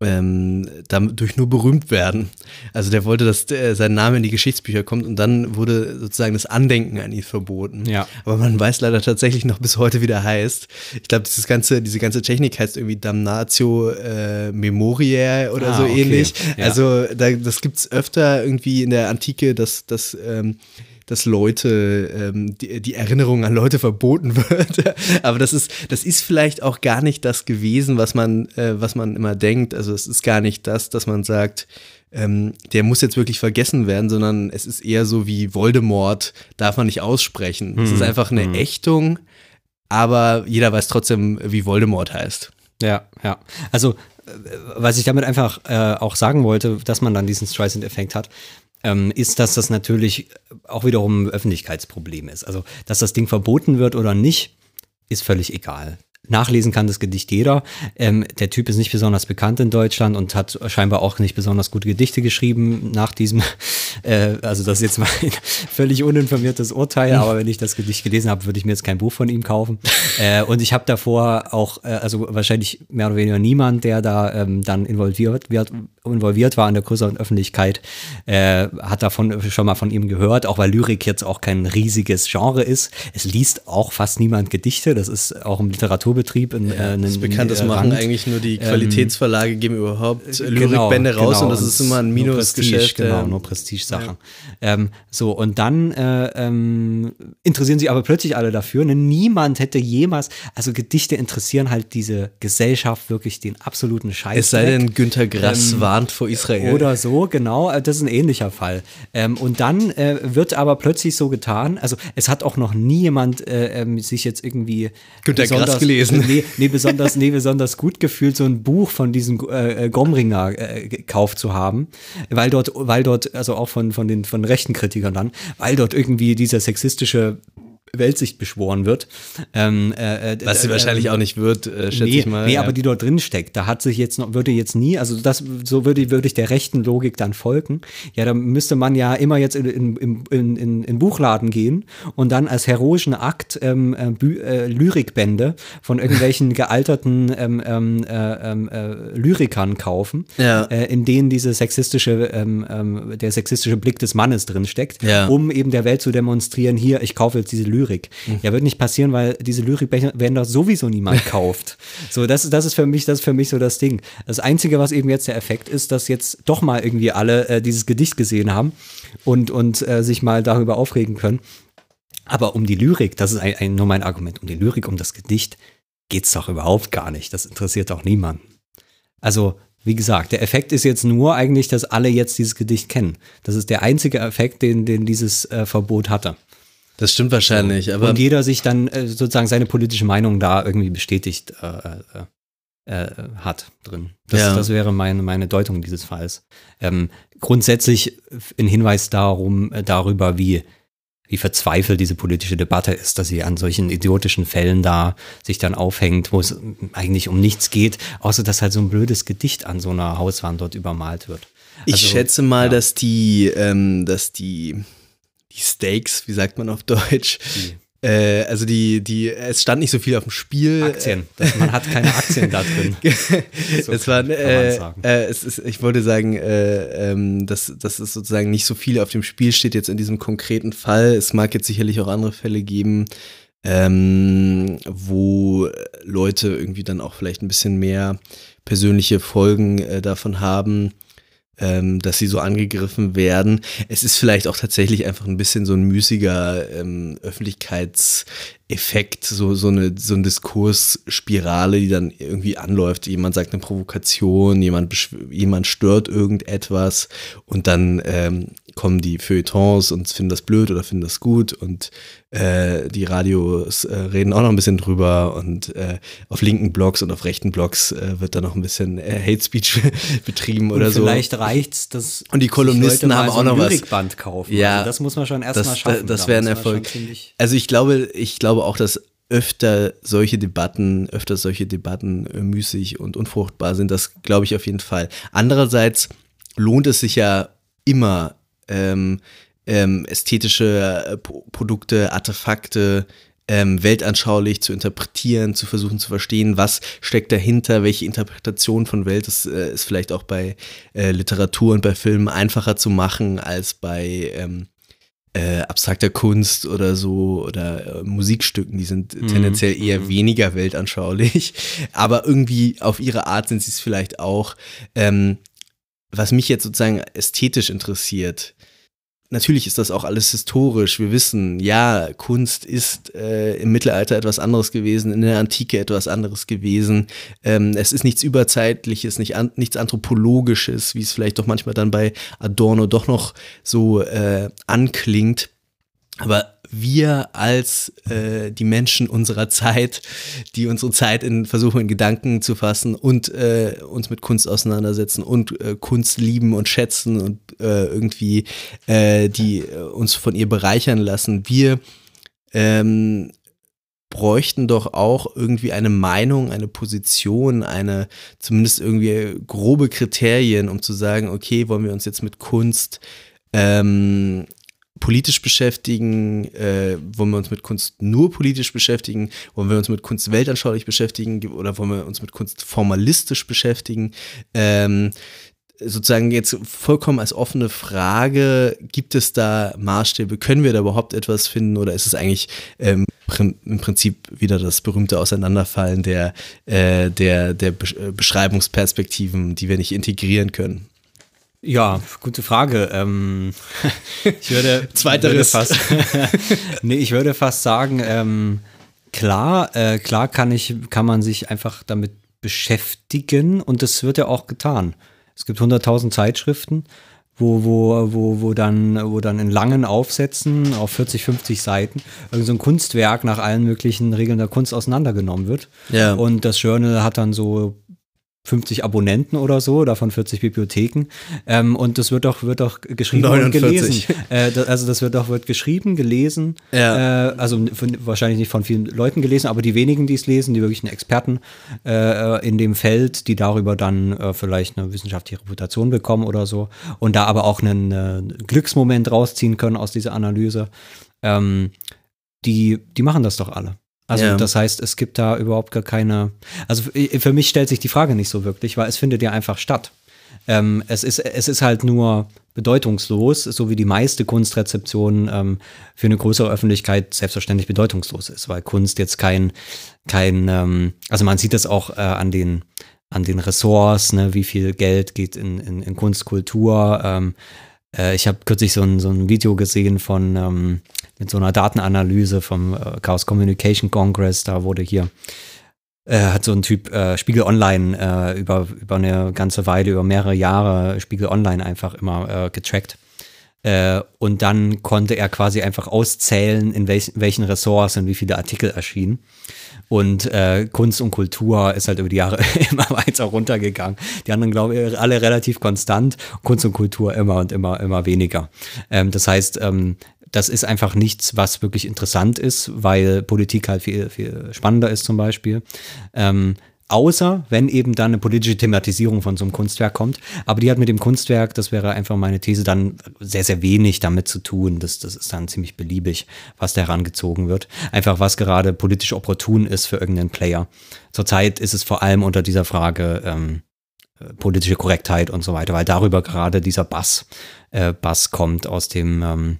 ähm, dadurch nur berühmt werden. Also der wollte, dass äh, sein Name in die Geschichtsbücher kommt und dann wurde sozusagen das Andenken an ihn verboten. Ja. Aber man weiß leider tatsächlich noch bis heute, wie der heißt. Ich glaube, dieses ganze, diese ganze Technik heißt irgendwie Damnatio äh, Memoriae oder Ah, so okay. ähnlich. Ja. Also da, das gibt es öfter irgendwie in der Antike, dass, dass, ähm, dass Leute, ähm, die, die Erinnerung an Leute verboten wird. Aber das ist, das ist vielleicht auch gar nicht das gewesen, was man, äh, was man immer denkt. Also es ist gar nicht das, dass man sagt, ähm, der muss jetzt wirklich vergessen werden, sondern es ist eher so wie Voldemort, darf man nicht aussprechen. Es ist einfach eine Ächtung, aber jeder weiß trotzdem, wie Voldemort heißt. Ja, ja. Also, äh, was ich damit einfach äh, auch sagen wollte, dass man dann diesen Streisand-Effekt hat, ähm, ist, dass das natürlich auch wiederum ein Öffentlichkeitsproblem ist. Also, dass das Ding verboten wird oder nicht, ist völlig egal. Nachlesen kann das Gedicht jeder. Ähm, der Typ ist nicht besonders bekannt in Deutschland und hat scheinbar auch nicht besonders gute Gedichte geschrieben nach diesem, äh, also das ist jetzt mein völlig uninformiertes Urteil, aber wenn ich das Gedicht gelesen habe, würde ich mir jetzt kein Buch von ihm kaufen. äh, und ich habe davor auch, äh, also wahrscheinlich mehr oder weniger niemand, der da ähm, dann involviert, wird, involviert war in der größeren Öffentlichkeit, äh, hat davon schon mal von ihm gehört, auch weil Lyrik jetzt auch kein riesiges Genre ist. Es liest auch fast niemand Gedichte, das ist auch im Literaturbereich Literaturbetrieb in, äh, einen, Das ist bekannt, das äh, machen eigentlich nur die Qualitätsverlage, geben überhaupt äh, Genau, Lyrikbände raus genau, und das ist immer ein Minusgeschäft. Genau, ja. nur Prestige-Sachen. Ähm, so, und dann äh, ähm, interessieren sich aber plötzlich alle dafür. Ne? Niemand hätte jemals, also Gedichte interessieren halt diese Gesellschaft wirklich den absoluten Scheiß. Es sei denn, Günter Grass Ähm, warnt vor Israel. Oder so, genau. äh, Das ist ein ähnlicher Fall. Ähm, und dann äh, wird aber plötzlich so getan, also es hat auch noch nie jemand äh, ähm, sich jetzt irgendwie Günter Grass besonders- gelesen. Nee, nee, besonders, nee, besonders gut gefühlt, so ein Buch von diesem äh, äh, Gomringer äh, gekauft zu haben, weil dort, weil dort, also auch von, von den von rechten Kritikern dann, weil dort irgendwie dieser sexistische Weltsicht beschworen wird. Ähm, äh, äh, Was sie äh, wahrscheinlich auch nicht wird, äh, schätze nee, ich mal. Nee, ja. aber die dort drin steckt, da hat sich jetzt noch, würde jetzt nie, also das, so würde, würde ich der rechten Logik dann folgen. Ja, da müsste man ja immer jetzt in, in, in, in, in, Buchladen gehen und dann als heroischen Akt ähm, äh, äh, Lyrikbände von irgendwelchen gealterten ähm, ähm, äh, ähm, äh, Lyrikern kaufen, Ja. äh, in denen diese sexistische, ähm, der sexistische Blick des Mannes drin steckt, Ja. um eben der Welt zu demonstrieren, hier, ich kaufe jetzt diese Lyrik. Mhm. Ja, wird nicht passieren, weil diese Lyrikbände sowieso niemand kauft. So, das, das ist für mich, das ist für mich so das Ding. Das Einzige, was eben jetzt der Effekt ist, dass jetzt doch mal irgendwie alle äh, dieses Gedicht gesehen haben und, und äh, sich mal darüber aufregen können. Aber um die Lyrik, das ist ein, ein, nur mein Argument, um die Lyrik, um das Gedicht geht's doch überhaupt gar nicht. Das interessiert auch niemanden. Also, wie gesagt, der Effekt ist jetzt nur eigentlich, dass alle jetzt dieses Gedicht kennen. Das ist der einzige Effekt, den, den dieses äh, Verbot hatte. Das stimmt wahrscheinlich, aber und jeder sich dann äh, sozusagen seine politische Meinung da irgendwie bestätigt äh, äh, äh, hat drin. Das, Ja. das wäre meine, meine Deutung dieses Falls. Ähm, grundsätzlich ein Hinweis darum, äh, darüber, wie, wie verzweifelt diese politische Debatte ist, dass sie an solchen idiotischen Fällen da sich dann aufhängt, wo es eigentlich um nichts geht, außer dass halt so ein blödes Gedicht an so einer Hauswand dort übermalt wird. ich Also, schätze mal, ja. dass die, ähm, dass die, die Stakes, wie sagt man auf Deutsch, äh, also die, die, es stand nicht so viel auf dem Spiel. Aktien. Das, man hat keine Aktien da drin. So es war, kann man äh, äh, es ist, ich wollte sagen, äh, ähm, dass, dass es sozusagen nicht so viel auf dem Spiel steht jetzt in diesem konkreten Fall. Es mag jetzt sicherlich auch andere Fälle geben, ähm, wo Leute irgendwie dann auch vielleicht ein bisschen mehr persönliche Folgen äh, davon haben, ähm, dass sie so angegriffen werden. Es ist vielleicht auch tatsächlich einfach ein bisschen so ein müßiger ähm, Öffentlichkeitseffekt, so, so eine, so eine Diskursspirale, die dann irgendwie anläuft. Jemand sagt eine Provokation, jemand, jemand stört irgendetwas und dann ähm, kommen die Feuilletons und finden das blöd oder finden das gut und äh, die Radios äh, reden auch noch ein bisschen drüber und äh, auf linken Blogs und auf rechten Blogs äh, wird dann noch ein bisschen äh, Hate Speech betrieben oder und so. vielleicht reicht's, dass Und die Kolumnisten haben so auch noch was. Kaufen. Ja, also das muss man schon erstmal das, schaffen. das Da wäre ein Erfolg. Also ich glaube, ich glaube auch, dass öfter solche Debatten, öfter solche Debatten müßig und unfruchtbar sind. Das glaube ich auf jeden Fall. Andererseits lohnt es sich ja immer, ähm, ähm, ästhetische äh, Pro- Produkte, Artefakte ähm, weltanschaulich zu interpretieren, zu versuchen zu verstehen, was steckt dahinter, welche Interpretation von Welt ist, äh, ist vielleicht auch bei äh, Literatur und bei Filmen einfacher zu machen als bei ähm, äh, abstrakter Kunst oder so oder äh, Musikstücken, die sind Mhm. tendenziell eher weniger weltanschaulich, aber irgendwie auf ihre Art sind sie es vielleicht auch. Ähm, was mich jetzt sozusagen ästhetisch interessiert, natürlich ist das auch alles historisch. Wir wissen, ja, Kunst ist äh, im Mittelalter etwas anderes gewesen, in der Antike etwas anderes gewesen. Ähm, es ist nichts Überzeitliches, nicht an, nichts Anthropologisches, wie es vielleicht doch manchmal dann bei Adorno doch noch so äh, anklingt. Aber wir als äh, die Menschen unserer Zeit, die unsere Zeit in versuchen in Gedanken zu fassen und äh, uns mit Kunst auseinandersetzen und äh, Kunst lieben und schätzen und äh, irgendwie äh, die äh, uns von ihr bereichern lassen, wir ähm, bräuchten doch auch irgendwie eine Meinung, eine Position, eine zumindest irgendwie grobe Kriterien, um zu sagen, okay, wollen wir uns jetzt mit Kunst ähm, politisch beschäftigen, äh, wollen wir uns mit Kunst nur politisch beschäftigen, wollen wir uns mit Kunst weltanschaulich beschäftigen oder wollen wir uns mit Kunst formalistisch beschäftigen. Ähm, sozusagen jetzt vollkommen als offene Frage, gibt es da Maßstäbe, können wir da überhaupt etwas finden oder ist es eigentlich ähm, im Prinzip wieder das berühmte Auseinanderfallen der, äh, der, der äh, Beschreibungsperspektiven, die wir nicht integrieren können? Ja, gute Frage. Ähm, ich würde, Zweiteres. Würde fast, nee, ich würde fast sagen, ähm, klar, äh, klar kann ich, kann man sich einfach damit beschäftigen und das wird ja auch getan. Es gibt 100.000 Zeitschriften, wo, wo, wo, wo, dann, wo dann in langen Aufsätzen auf 40, 50 Seiten irgend so ein Kunstwerk nach allen möglichen Regeln der Kunst auseinandergenommen wird. Ja. Und das Journal hat dann so 50 Abonnenten oder so, davon 40 Bibliotheken. Ähm, und das wird doch, wird doch geschrieben 49. und gelesen. Äh, das, also das wird doch wird geschrieben, gelesen. Ja. Äh, also von, wahrscheinlich nicht von vielen Leuten gelesen, aber die wenigen, die es lesen, die wirklichen Experten äh, in dem Feld, die darüber dann äh, vielleicht eine wissenschaftliche Reputation bekommen oder so. Und da aber auch einen äh, Glücksmoment rausziehen können aus dieser Analyse. Ähm, die, die machen das doch alle. Also Ja. das heißt, es gibt da überhaupt gar keine. Also für mich stellt sich die Frage nicht so wirklich, weil es findet ja einfach statt. Ähm, es, ist, es ist halt nur bedeutungslos, so wie die meiste Kunstrezeption ähm, für eine größere Öffentlichkeit selbstverständlich bedeutungslos ist, weil Kunst jetzt kein, kein ähm, also man sieht das auch äh, an den an den Ressorts, ne, wie viel Geld geht in, in, in Kunst, Kultur. Ähm, äh, ich habe kürzlich so ein, so ein Video gesehen von ähm, mit so einer Datenanalyse vom äh, Chaos Communication Congress. Da wurde hier äh, hat so ein Typ äh, Spiegel Online äh, über, über eine ganze Weile, über mehrere Jahre Spiegel Online einfach immer äh, getrackt. Äh, und dann konnte er quasi einfach auszählen, in welch, welchen Ressorts und wie viele Artikel erschienen. Und Kunst und Kultur ist halt über die Jahre immer weiter runtergegangen. Die anderen, glaube ich, alle relativ konstant. Kunst und Kultur immer und immer, immer weniger. Ähm, das heißt, ähm, das ist einfach nichts, was wirklich interessant ist, weil Politik halt viel, viel spannender ist zum Beispiel. Ähm, außer wenn eben dann eine politische Thematisierung von so einem Kunstwerk kommt. Aber die hat mit dem Kunstwerk, das wäre einfach meine These, dann sehr, sehr wenig damit zu tun. Das, das ist dann ziemlich beliebig, was da herangezogen wird. Einfach was gerade politisch opportun ist für irgendeinen Player. Zurzeit ist es vor allem unter dieser Frage ähm, äh, politische Korrektheit und so weiter, weil darüber gerade dieser Bass, äh, Bass kommt aus dem, ähm,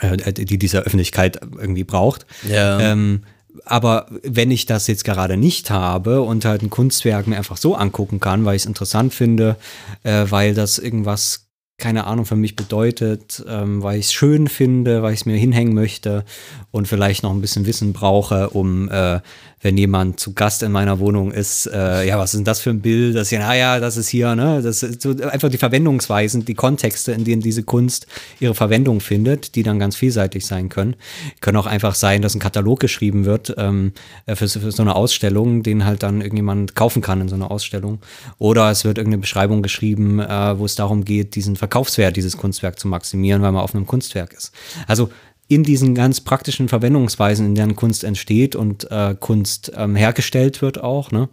äh, die dieser Öffentlichkeit irgendwie braucht. Ja. Ähm, aber wenn ich das jetzt gerade nicht habe und halt ein Kunstwerk mir einfach so angucken kann, weil ich es interessant finde, äh, weil das irgendwas, keine Ahnung, für mich bedeutet, ähm, weil ich es schön finde, weil ich es mir hinhängen möchte und vielleicht noch ein bisschen Wissen brauche, um, äh, wenn jemand zu Gast in meiner Wohnung ist, äh, ja, was ist denn das für ein Bild? Das ist ja, naja, das ist hier, ne? Das ist so einfach die Verwendungsweisen, die Kontexte, in denen diese Kunst ihre Verwendung findet, die dann ganz vielseitig sein können. Können auch einfach sein, dass ein Katalog geschrieben wird ähm, äh, für, für so eine Ausstellung, den halt dann irgendjemand kaufen kann in so einer Ausstellung. Oder es wird irgendeine Beschreibung geschrieben, äh, wo es darum geht, diesen Verkaufswert dieses Kunstwerk zu maximieren, weil man auf einem Kunstwerk ist. Also in diesen ganz praktischen Verwendungsweisen, in denen Kunst entsteht und äh, Kunst ähm, hergestellt wird auch, ne,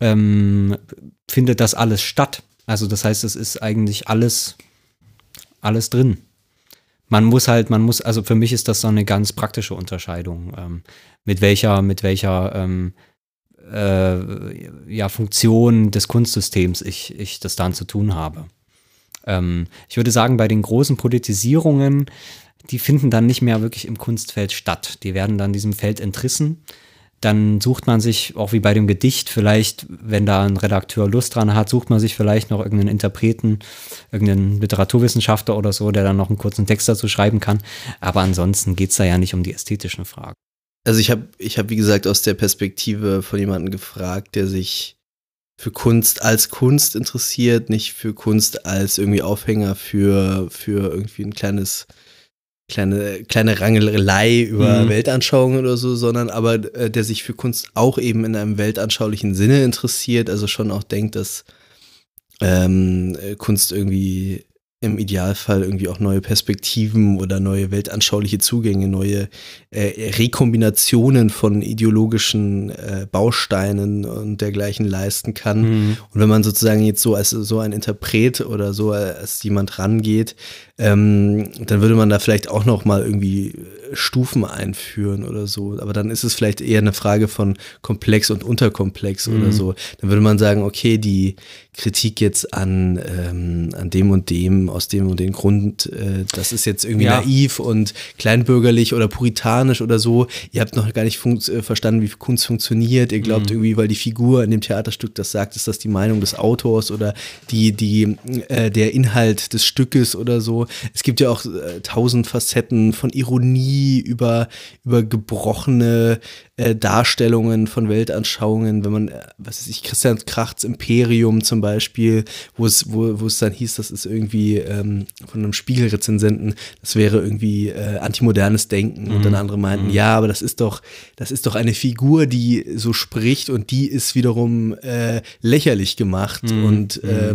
ähm, findet das alles statt. Also das heißt, es ist eigentlich alles, alles drin. Man muss halt, man muss, also für mich ist das so eine ganz praktische Unterscheidung, ähm, mit welcher, mit welcher ähm, äh, ja, Funktion des Kunstsystems ich, ich das dann zu tun habe. Ähm, ich würde sagen, bei den großen Politisierungen, die finden dann nicht mehr wirklich im Kunstfeld statt. Die werden dann diesem Feld entrissen. Dann sucht man sich, auch wie bei dem Gedicht, vielleicht, wenn da ein Redakteur Lust dran hat, sucht man sich vielleicht noch irgendeinen Interpreten, irgendeinen Literaturwissenschaftler oder so, der dann noch einen kurzen Text dazu schreiben kann. Aber ansonsten geht es da ja nicht um die ästhetischen Fragen. Also ich habe, ich hab, wie gesagt, aus der Perspektive von jemandem gefragt, der sich für Kunst als Kunst interessiert, nicht für Kunst als irgendwie Aufhänger für, für irgendwie ein kleines, kleine, kleine Rangelei über Mhm. Weltanschauungen oder so, sondern aber äh, der sich für Kunst auch eben in einem weltanschaulichen Sinne interessiert, also schon auch denkt, dass ähm, äh, Kunst irgendwie im Idealfall irgendwie auch neue Perspektiven oder neue weltanschauliche Zugänge, neue äh, Rekombinationen von ideologischen äh, Bausteinen und dergleichen leisten kann. Mhm. Und wenn man sozusagen jetzt so als so ein Interpret oder so als jemand rangeht, ähm, dann würde man da vielleicht auch noch mal irgendwie Stufen einführen oder so. Aber dann ist es vielleicht eher eine Frage von komplex und unterkomplex mhm. oder so. Dann würde man sagen, okay, die Kritik jetzt an, ähm, an dem und dem, aus dem und dem Grund, äh, das ist jetzt irgendwie ja. naiv und kleinbürgerlich oder puritanisch oder so. Ihr habt noch gar nicht äh, verstanden, wie Kunst funktioniert. Ihr glaubt mhm. irgendwie, weil die Figur in dem Theaterstück das sagt, ist das die Meinung des Autors oder die, die, äh, der Inhalt des Stückes oder so. Es gibt ja auch äh, tausend Facetten von Ironie über, über gebrochene äh, Darstellungen von Weltanschauungen, wenn man, äh, was weiß ich, Christian Krachts Imperium zum Beispiel, wo es, wo, wo es dann hieß, das ist irgendwie ähm, von einem Spiegelrezensenten, das wäre irgendwie äh, antimodernes Denken. Mhm. Und dann mhm. andere meinten, mhm. ja, aber das ist doch, das ist doch eine Figur, die so spricht und die ist wiederum äh, lächerlich gemacht mhm. und äh,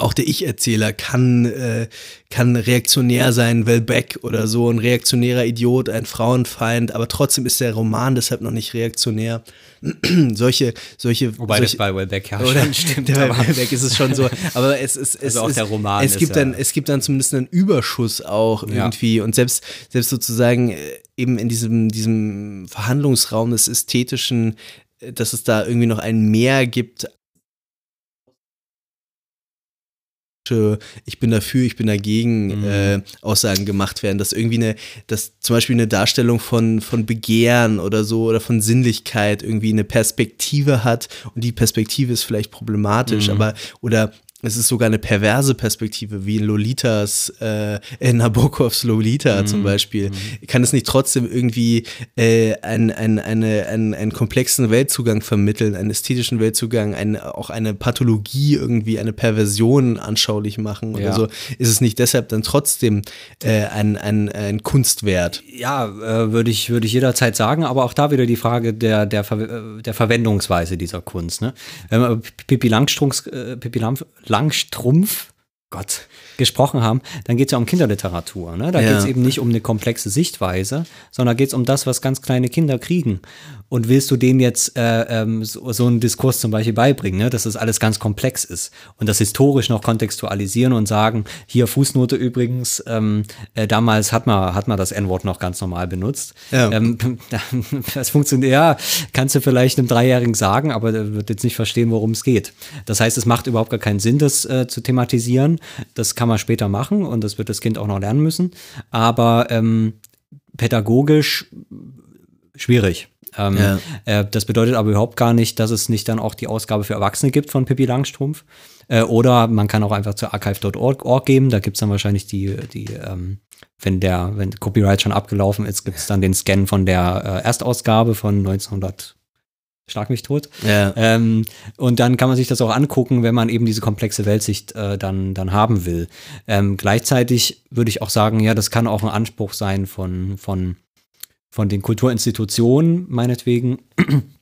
auch der Ich-Erzähler kann, äh, kann reaktionär sein, Wellbeck oder so, ein reaktionärer Idiot, ein Frauenfeind, aber trotzdem ist der Roman deshalb noch nicht reaktionär. solche, solche. Wobei solche, das bei Wellbeck ja oder, schon stimmt. Bei Wellbeck ist es schon so. Aber es ist, es also auch der Roman es gibt dann, es gibt dann zumindest einen Überschuss auch irgendwie ja. und selbst, selbst sozusagen äh, eben in diesem, diesem Verhandlungsraum des Ästhetischen, äh, dass es da irgendwie noch ein Mehr gibt ich bin dafür, ich bin dagegen mhm. äh, Aussagen gemacht werden, dass irgendwie eine, dass zum Beispiel eine Darstellung von, von Begehren oder so oder von Sinnlichkeit irgendwie eine Perspektive hat und die Perspektive ist vielleicht problematisch, mhm. aber oder es ist sogar eine perverse Perspektive, wie in Lolitas, äh, in Nabokovs Lolita mhm. zum Beispiel. Mhm. Kann es nicht trotzdem irgendwie äh, ein, ein, eine, ein, einen komplexen Weltzugang vermitteln, einen ästhetischen Weltzugang, ein, auch eine Pathologie irgendwie, eine Perversion anschaulich machen oder ja. so? Ist es nicht deshalb dann trotzdem äh, ein, ein, ein Kunstwert? Ja, äh, würde ich, würde ich jederzeit sagen, aber auch da wieder die Frage der, der, Ver äh, der Verwendungsweise dieser Kunst. Ne? Pippi Langstrumpf, äh, Pippi Langstrumpf? Gott, gesprochen haben, dann geht es ja um Kinderliteratur. Ne? Da ja. geht es eben nicht um eine komplexe Sichtweise, sondern geht es um das, was ganz kleine Kinder kriegen. Und willst du denen jetzt äh, ähm, so, so einen Diskurs zum Beispiel beibringen, ne? dass das alles ganz komplex ist und das historisch noch kontextualisieren und sagen, hier Fußnote übrigens, ähm, äh, damals hat man, hat man das N-Wort noch ganz normal benutzt. Ja. Ähm, das funktioniert, ja, kannst du vielleicht einem Dreijährigen sagen, aber der wird jetzt nicht verstehen, worum es geht. Das heißt, es macht überhaupt gar keinen Sinn, das äh, zu thematisieren. Das kann man später machen und das wird das Kind auch noch lernen müssen. Aber ähm, pädagogisch schwierig. Ähm, ja. äh, das bedeutet aber überhaupt gar nicht, dass es nicht dann auch die Ausgabe für Erwachsene gibt von Pippi Langstrumpf. Äh, oder man kann auch einfach zu archive.org geben. Da gibt es dann wahrscheinlich die, die ähm, wenn der, wenn Copyright schon abgelaufen ist, gibt es dann den Scan von der äh, Erstausgabe von 1900 schlag mich tot. Ja. Ähm, und dann kann man sich das auch angucken, wenn man eben diese komplexe Weltsicht äh, dann, dann haben will. Ähm, gleichzeitig würde ich auch sagen, ja, das kann auch ein Anspruch sein von, von von den Kulturinstitutionen, meinetwegen,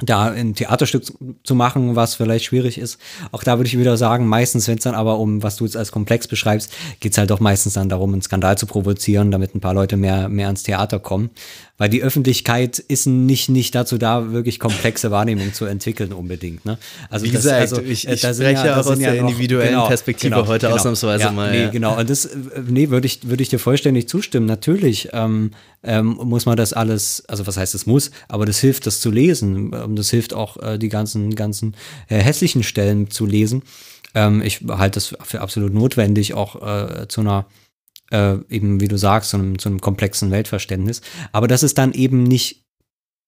da ein Theaterstück zu machen, was vielleicht schwierig ist. Auch da würde ich wieder sagen, meistens, wenn es dann aber um, was du jetzt als komplex beschreibst, geht es halt doch meistens dann darum, einen Skandal zu provozieren, damit ein paar Leute mehr, mehr ans Theater kommen weil die Öffentlichkeit ist nicht, nicht dazu da, wirklich komplexe Wahrnehmung zu entwickeln unbedingt. Ne? Also Wie das, gesagt, also, ich, ich spreche ja, auch aus der noch, individuellen genau, Perspektive genau, heute genau, ausnahmsweise ja, mal. Nee, ja. genau. Und das, nee, würde ich, würde ich dir vollständig zustimmen. Natürlich ähm, ähm, muss man das alles, also was heißt es muss, aber das hilft, das zu lesen. Ähm, das hilft auch, äh, die ganzen, ganzen äh, hässlichen Stellen zu lesen. Ähm, ich halte das für absolut notwendig, auch äh, zu einer äh, eben, wie du sagst, zu einem, zu einem komplexen Weltverständnis. Aber das ist dann eben nicht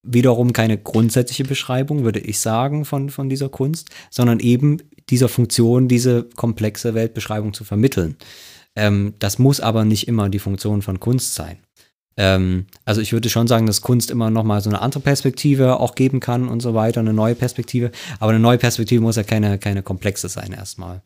wiederum keine grundsätzliche Beschreibung, würde ich sagen, von, von dieser Kunst, sondern eben dieser Funktion, diese komplexe Weltbeschreibung zu vermitteln. Ähm, das muss aber nicht immer die Funktion von Kunst sein. Ähm, also ich würde schon sagen, dass Kunst immer nochmal so eine andere Perspektive auch geben kann und so weiter, eine neue Perspektive. Aber eine neue Perspektive muss ja keine, keine komplexe sein erstmal.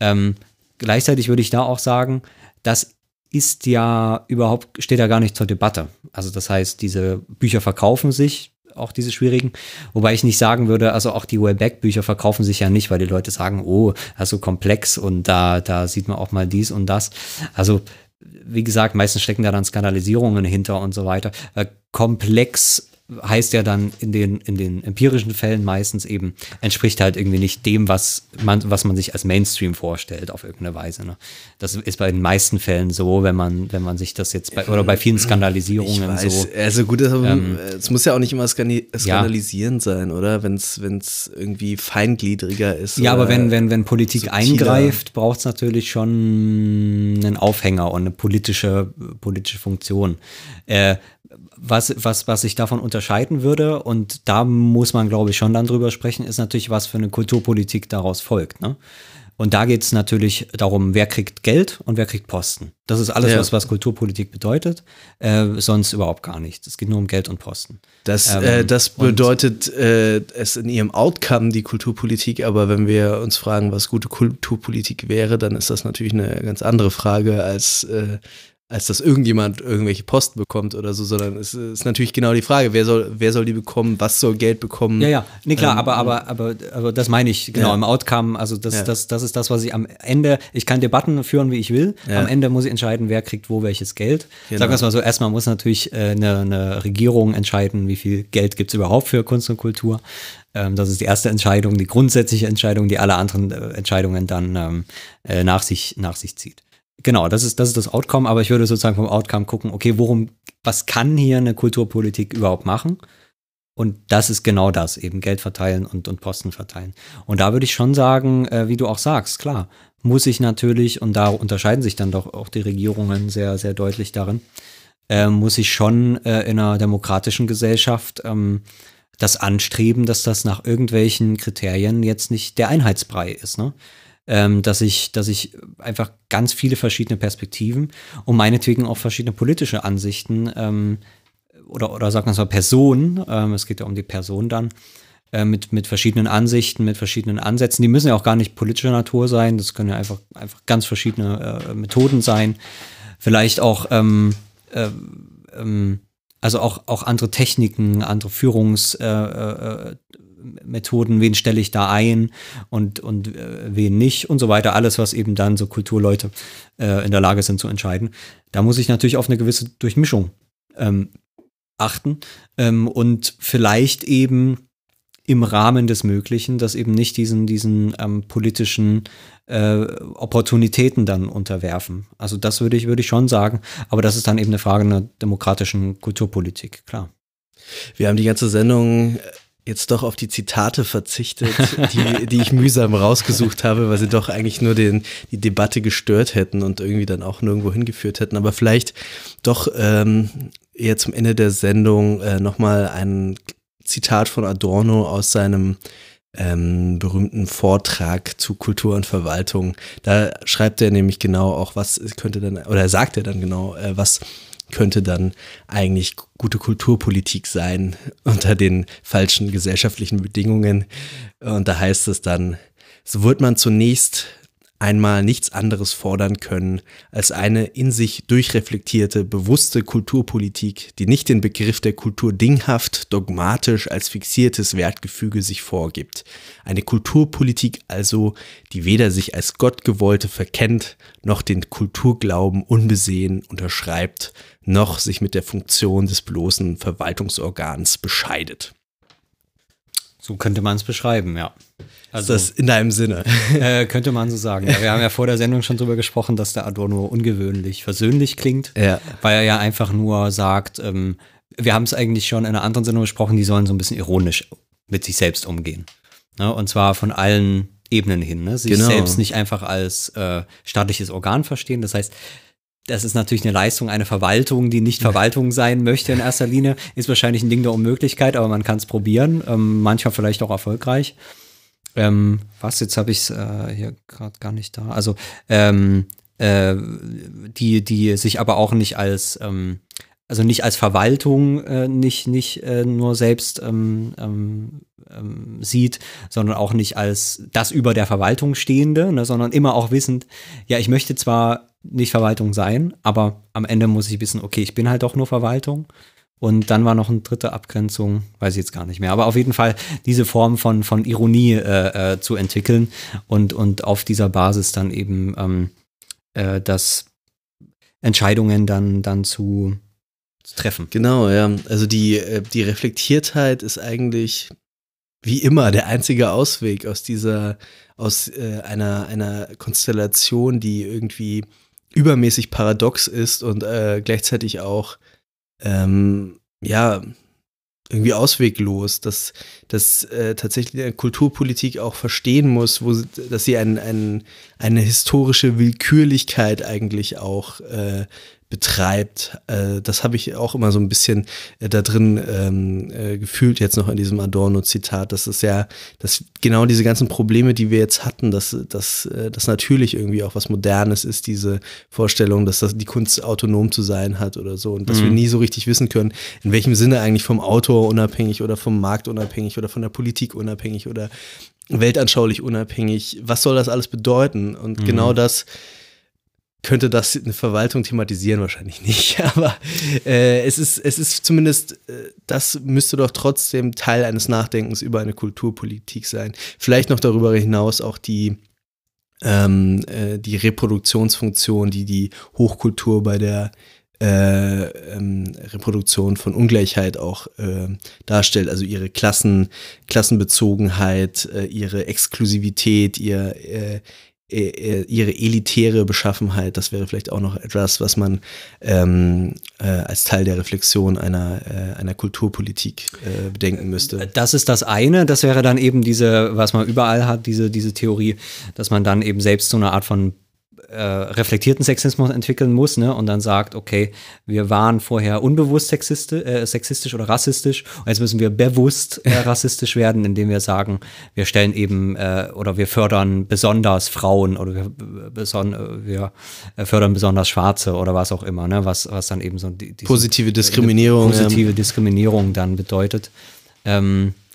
Ähm, gleichzeitig würde ich da auch sagen, dass ist ja überhaupt, steht ja gar nicht zur Debatte. Also das heißt, diese Bücher verkaufen sich auch diese schwierigen. Wobei ich nicht sagen würde, also auch die Wellbeck-Bücher verkaufen sich ja nicht, weil die Leute sagen, oh, also komplex und da, da sieht man auch mal dies und das. Also wie gesagt, meistens stecken da dann Skandalisierungen hinter und so weiter. Äh, komplex heißt ja dann in den, in den empirischen Fällen meistens eben, entspricht halt irgendwie nicht dem, was man, was man sich als Mainstream vorstellt, auf irgendeine Weise. Ne? Das ist bei den meisten Fällen so, wenn man, wenn man sich das jetzt bei, oder bei vielen Skandalisierungen weiß, so. Also gut, Ähm, es muss ja auch nicht immer skandalisierend sein, oder? Wenn es irgendwie feingliedriger ist. Ja, aber wenn, wenn, wenn Politik subtiler. eingreift, braucht es natürlich schon einen Aufhänger und eine politische, politische Funktion. Äh, was, was, was sich davon unterscheiden würde, und da muss man, glaube ich, schon dann drüber sprechen, ist natürlich, was für eine Kulturpolitik daraus folgt. Ne? Und da geht es natürlich darum, wer kriegt Geld und wer kriegt Posten. Das ist alles, Ja. was, was Kulturpolitik bedeutet, äh, sonst überhaupt gar nichts. Es geht nur um Geld und Posten. Das, Ähm, äh, das bedeutet äh, es in ihrem Outcome die Kulturpolitik, aber wenn wir uns fragen, was gute Kulturpolitik wäre, dann ist das natürlich eine ganz andere Frage als, äh, als dass irgendjemand irgendwelche Posten bekommt oder so, sondern es ist natürlich genau die Frage, wer soll, wer soll die bekommen, was soll Geld bekommen? Ja, ja, nee, klar, Ähm, aber, aber, aber, aber das meine ich, genau, Ja. im Outcome, also das, Ja. das, das ist das, was ich am Ende, ich kann Debatten führen, wie ich will, Ja. am Ende muss ich entscheiden, wer kriegt wo welches Geld. Genau. Sagen wir es mal so, erstmal muss natürlich äh, eine, eine Regierung entscheiden, wie viel Geld gibt es überhaupt für Kunst und Kultur. Ähm, das ist die erste Entscheidung, die grundsätzliche Entscheidung, die alle anderen äh, Entscheidungen dann ähm, äh, nach, sich, nach sich zieht. Genau, das ist, das ist das Outcome, aber ich würde sozusagen vom Outcome gucken, okay, worum, was kann hier eine Kulturpolitik überhaupt machen? Und das ist genau das, eben Geld verteilen und, und Posten verteilen. Und da würde ich schon sagen, äh, wie du auch sagst, klar, muss ich natürlich, und da unterscheiden sich dann doch auch die Regierungen sehr, sehr deutlich darin, äh, muss ich schon äh, in einer demokratischen Gesellschaft ähm, das anstreben, dass das nach irgendwelchen Kriterien jetzt nicht der Einheitsbrei ist, ne? Ähm, dass ich, dass ich einfach ganz viele verschiedene Perspektiven und meinetwegen auch verschiedene politische Ansichten ähm, oder, oder sagen wir mal Personen, ähm, es geht ja um die Person dann, äh, mit, mit verschiedenen Ansichten, mit verschiedenen Ansätzen. Die müssen ja auch gar nicht politischer Natur sein, das können ja einfach, einfach ganz verschiedene äh, Methoden sein. Vielleicht auch, ähm, äh, ähm, also auch, auch andere Techniken, andere Führungsmethoden, äh, äh, Methoden, wen stelle ich da ein und, und äh, wen nicht und so weiter. Alles, was eben dann so Kulturleute äh, in der Lage sind zu entscheiden. Da muss ich natürlich auf eine gewisse Durchmischung ähm, achten ähm, und vielleicht eben im Rahmen des Möglichen, das eben nicht diesen, diesen ähm, politischen äh, Opportunitäten dann unterwerfen. Also das würde ich, würde ich schon sagen, aber das ist dann eben eine Frage einer demokratischen Kulturpolitik, klar. Wir haben die ganze Sendung jetzt doch auf die Zitate verzichtet, die, die ich mühsam rausgesucht habe, weil sie doch eigentlich nur den, die Debatte gestört hätten und irgendwie dann auch nirgendwo hingeführt hätten. Aber vielleicht doch ähm, eher zum Ende der Sendung äh, nochmal ein Zitat von Adorno aus seinem ähm, berühmten Vortrag zu Kultur und Verwaltung. Da schreibt er nämlich genau auch, was könnte dann, oder sagt er dann genau, äh, was könnte dann eigentlich gute Kulturpolitik sein unter den falschen gesellschaftlichen Bedingungen. Und da heißt es dann, so wird man zunächst einmal nichts anderes fordern können als eine in sich durchreflektierte, bewusste Kulturpolitik, die nicht den Begriff der Kultur dinghaft, dogmatisch als fixiertes Wertgefüge sich vorgibt. Eine Kulturpolitik also, die weder sich als Gottgewollte verkennt, noch den Kulturglauben unbesehen unterschreibt, noch sich mit der Funktion des bloßen Verwaltungsorgans bescheidet. So könnte man es beschreiben, ja. Also ist das in deinem Sinne? Äh, könnte man so sagen. Ja, wir haben ja vor der Sendung schon drüber gesprochen, dass der Adorno ungewöhnlich versöhnlich klingt, Ja. weil er ja einfach nur sagt, ähm, wir haben es eigentlich schon in einer anderen Sendung besprochen, die sollen so ein bisschen ironisch mit sich selbst umgehen. Ne? Und zwar von allen Ebenen hin. Ne? Sich Genau. selbst nicht einfach als äh, staatliches Organ verstehen. Das heißt, das ist natürlich eine Leistung, eine Verwaltung, die nicht Verwaltung sein möchte in erster Linie, ist wahrscheinlich ein Ding der Unmöglichkeit, aber man kann es probieren, ähm, manchmal vielleicht auch erfolgreich. Ähm, was, jetzt habe ich es äh, hier gerade gar nicht da. Also, ähm, äh, die, die sich aber auch nicht als, ähm, also nicht als Verwaltung äh, nicht, nicht äh, nur selbst ähm, ähm, ähm, sieht, sondern auch nicht als das über der Verwaltung stehende, ne, sondern immer auch wissend, ja, ich möchte zwar nicht Verwaltung sein, aber am Ende muss ich wissen, okay, ich bin halt doch nur Verwaltung Und dann war noch eine dritte Abgrenzung, weiß ich jetzt gar nicht mehr. Aber auf jeden Fall diese Form von, von Ironie äh, äh, zu entwickeln und, und auf dieser Basis dann eben ähm, äh, das Entscheidungen dann, dann zu, zu treffen. Genau, ja. Also die, äh, die Reflektiertheit ist eigentlich wie immer der einzige Ausweg aus dieser, aus äh, einer, einer Konstellation, die irgendwie übermäßig paradox ist und äh, gleichzeitig auch ähm, ja, irgendwie ausweglos, dass, dass äh, tatsächlich Kulturpolitik auch verstehen muss, wo, dass sie ein, ein, eine historische Willkürlichkeit eigentlich auch äh, betreibt. Äh, das habe ich auch immer so ein bisschen äh, da drin ähm, äh, gefühlt, jetzt noch in diesem Adorno-Zitat. Das ist ja, dass genau diese ganzen Probleme, die wir jetzt hatten, dass, dass das natürlich irgendwie auch was Modernes ist, diese Vorstellung, dass das die Kunst autonom zu sein hat oder so. Und dass mhm. wir nie so richtig wissen können, in welchem Sinne eigentlich vom Autor unabhängig oder vom Markt unabhängig oder von der Politik unabhängig oder weltanschaulich unabhängig, was soll das alles bedeuten? Und mhm. genau das könnte das eine Verwaltung thematisieren? Wahrscheinlich nicht, aber äh, es, ist, es ist zumindest, äh, das müsste doch trotzdem Teil eines Nachdenkens über eine Kulturpolitik sein. Vielleicht noch darüber hinaus auch die, ähm, äh, die Reproduktionsfunktion, die die Hochkultur bei der äh, ähm, Reproduktion von Ungleichheit auch äh, darstellt, also ihre Klassen, Klassenbezogenheit, äh, ihre Exklusivität, ihr, äh, ihre elitäre Beschaffenheit, das wäre vielleicht auch noch etwas, was man ähm, äh, als Teil der Reflexion einer, äh, einer Kulturpolitik äh, bedenken müsste. Das ist das eine, das wäre dann eben diese, was man überall hat, diese, diese Theorie, dass man dann eben selbst so eine Art von äh, reflektierten Sexismus entwickeln muss ne? und dann sagt, okay, wir waren vorher unbewusst sexistisch, äh, sexistisch oder rassistisch und jetzt müssen wir bewusst äh, rassistisch werden, indem wir sagen, wir stellen eben äh, oder wir fördern besonders Frauen oder wir, beson wir fördern besonders Schwarze oder was auch immer, ne? was, was dann eben so die, positive Diskriminierung, positive ja. Diskriminierung dann bedeutet. Ähm, äh,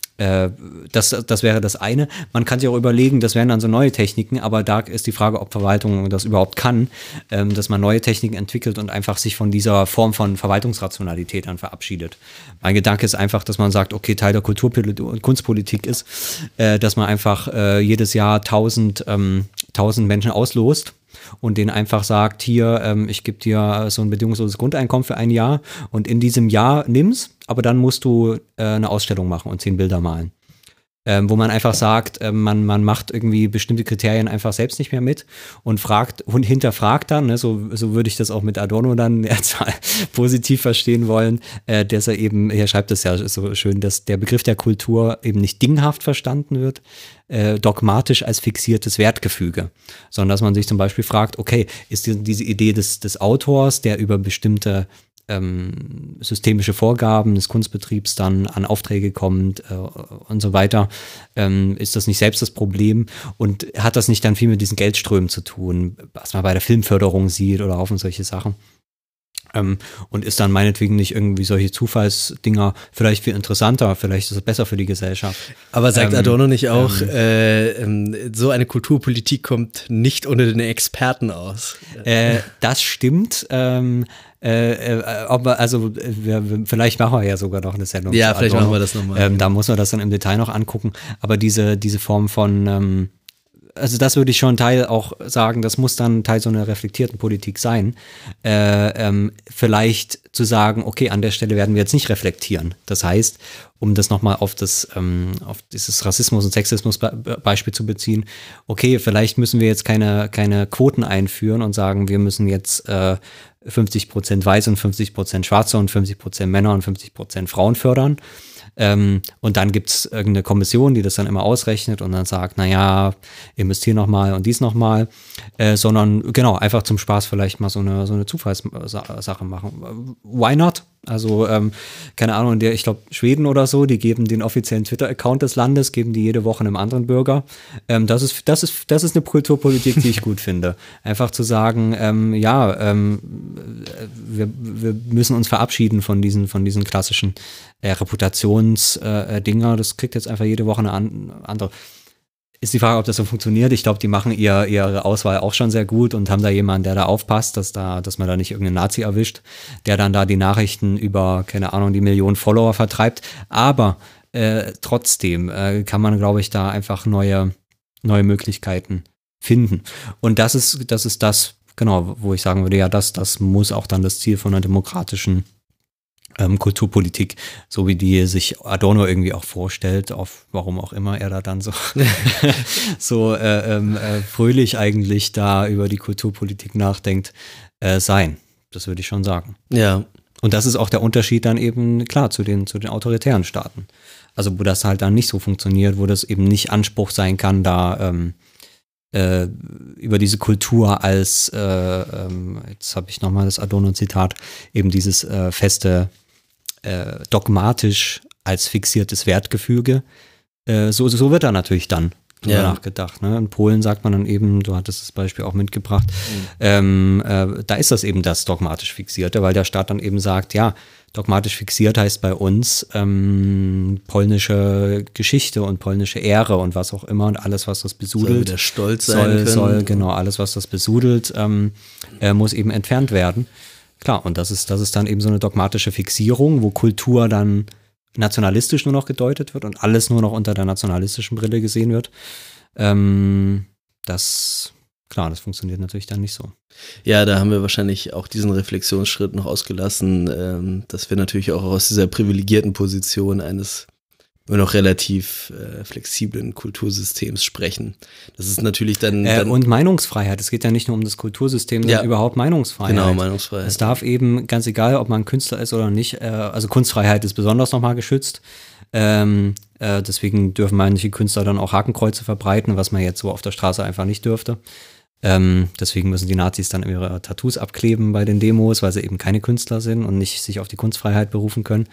das, das wäre das eine. Man kann sich auch überlegen, das wären dann so neue Techniken, aber da ist die Frage, ob Verwaltung das überhaupt kann, ähm, dass man neue Techniken entwickelt und einfach sich von dieser Form von Verwaltungsrationalität dann verabschiedet. Mein Gedanke ist einfach, dass man sagt, okay, Teil der Kultur- und Kunstpolitik ist, äh, dass man einfach äh, jedes Jahr tausend, ähm, tausend Menschen auslost und denen einfach sagt, hier, ähm, ich gebe dir so ein bedingungsloses Grundeinkommen für ein Jahr und in diesem Jahr nimm's, aber dann musst du äh, eine Ausstellung machen und zehn Bilder malen ähm, wo man einfach sagt, äh, man, man macht irgendwie bestimmte Kriterien einfach selbst nicht mehr mit und fragt und hinterfragt dann, ne, so, so würde ich das auch mit Adorno dann positiv verstehen wollen, äh, dass er eben, er schreibt das ja so schön, dass der Begriff der Kultur eben nicht dinghaft verstanden wird, äh, dogmatisch als fixiertes Wertgefüge, sondern dass man sich zum Beispiel fragt, okay, ist die, diese Idee des, des Autors, der über bestimmte ähm, systemische Vorgaben des Kunstbetriebs dann an Aufträge kommt äh, und so weiter, ähm, ist das nicht selbst das Problem und hat das nicht dann viel mit diesen Geldströmen zu tun, was man bei der Filmförderung sieht oder auch solche Sachen. Ähm, und ist dann meinetwegen nicht irgendwie solche Zufallsdinger vielleicht viel interessanter, vielleicht ist es besser für die Gesellschaft. Aber sagt ähm, Adorno nicht auch, ähm, äh, ähm, so eine Kulturpolitik kommt nicht ohne den Experten aus? Äh, das stimmt. Ähm, äh, äh, also wir, vielleicht machen wir ja sogar noch eine Sendung. Ja, vielleicht Adorno. machen wir das nochmal. Ähm, da muss man das dann im Detail noch angucken. Aber diese, diese Form von, ähm, also das würde ich schon Teil auch sagen, das muss dann Teil so einer reflektierten Politik sein. Äh, ähm, vielleicht zu sagen, okay, an der Stelle werden wir jetzt nicht reflektieren. Das heißt, um das nochmal auf das, ähm, auf dieses Rassismus- und Sexismus-Beispiel zu beziehen, okay, vielleicht müssen wir jetzt keine, keine Quoten einführen und sagen, wir müssen jetzt äh, 50 Prozent Weiße und 50 Prozent Schwarze und 50 Prozent Männer und 50 Prozent Frauen fördern. Ähm, und dann gibt es irgendeine Kommission, die das dann immer ausrechnet und dann sagt, naja, ihr müsst hier nochmal und dies nochmal, äh, sondern genau, einfach zum Spaß vielleicht mal so eine, so eine Zufallssache machen. Why not? Also, ähm, keine Ahnung, der, ich glaube, Schweden oder so, die geben den offiziellen Twitter-Account des Landes, geben die jede Woche einem anderen Bürger. Ähm, das, ist, das, ist, das ist eine Kulturpolitik, die ich gut finde. Einfach zu sagen, ähm, ja, ähm, wir, wir müssen uns verabschieden von diesen, von diesen klassischen äh, Reputationsdinger. Äh, das kriegt jetzt einfach jede Woche eine an, andere ist die Frage, ob das so funktioniert. Ich glaube, die machen ihr, ihre Auswahl auch schon sehr gut und haben da jemanden, der da aufpasst, dass da, dass man da nicht irgendeinen Nazi erwischt, der dann da die Nachrichten über, keine Ahnung, die Millionen Follower vertreibt. Aber äh, trotzdem äh, kann man, glaube ich, da einfach neue, neue Möglichkeiten finden. Und das ist, das ist das, genau, wo ich sagen würde, ja, das, das muss auch dann das Ziel von einer demokratischen ähm, Kulturpolitik, so wie die sich Adorno irgendwie auch vorstellt, auf warum auch immer er da dann so, so äh, ähm, äh, fröhlich eigentlich da über die Kulturpolitik nachdenkt, äh, sein. Das würde ich schon sagen. Ja. Und das ist auch der Unterschied dann eben, klar, zu den, zu den autoritären Staaten. Also wo das halt dann nicht so funktioniert, wo das eben nicht Anspruch sein kann, da ähm, äh, über diese Kultur als, äh, ähm, jetzt habe ich nochmal das Adorno-Zitat, eben dieses äh, feste, äh, dogmatisch als fixiertes Wertgefüge. Äh, so, so wird er natürlich dann Ja. nachgedacht. Ne? In Polen sagt man dann eben, du hattest das Beispiel auch mitgebracht, ähm, äh, da ist das eben das dogmatisch Fixierte, weil der Staat dann eben sagt, ja, dogmatisch fixiert heißt bei uns ähm, polnische Geschichte und polnische Ehre und was auch immer und alles, was das Soll besudelt, wieder stolz sein soll, können. soll genau alles, was das besudelt, ähm, äh, muss eben entfernt werden. Klar, und das ist, das ist dann eben so eine dogmatische Fixierung, wo Kultur dann nationalistisch nur noch gedeutet wird und alles nur noch unter der nationalistischen Brille gesehen wird. Ähm, das, klar, das funktioniert natürlich dann nicht so. Ja, da haben wir wahrscheinlich auch diesen Reflexionsschritt noch ausgelassen, ähm, dass wir natürlich auch aus dieser privilegierten Position eines immer noch relativ äh, flexiblen Kultursystems sprechen. Das ist natürlich dann, Äh, dann und Meinungsfreiheit. Es geht ja nicht nur um das Kultursystem, sondern Ja. überhaupt Meinungsfreiheit. genau Meinungsfreiheit. Es darf eben, ganz egal, ob man Künstler ist oder nicht, äh, also Kunstfreiheit ist besonders nochmal geschützt. Ähm, äh, deswegen dürfen manche Künstler dann auch Hakenkreuze verbreiten, was man jetzt so auf der Straße einfach nicht dürfte. Ähm, deswegen müssen die Nazis dann ihre Tattoos abkleben bei den Demos, weil sie eben keine Künstler sind und nicht sich auf die Kunstfreiheit berufen können.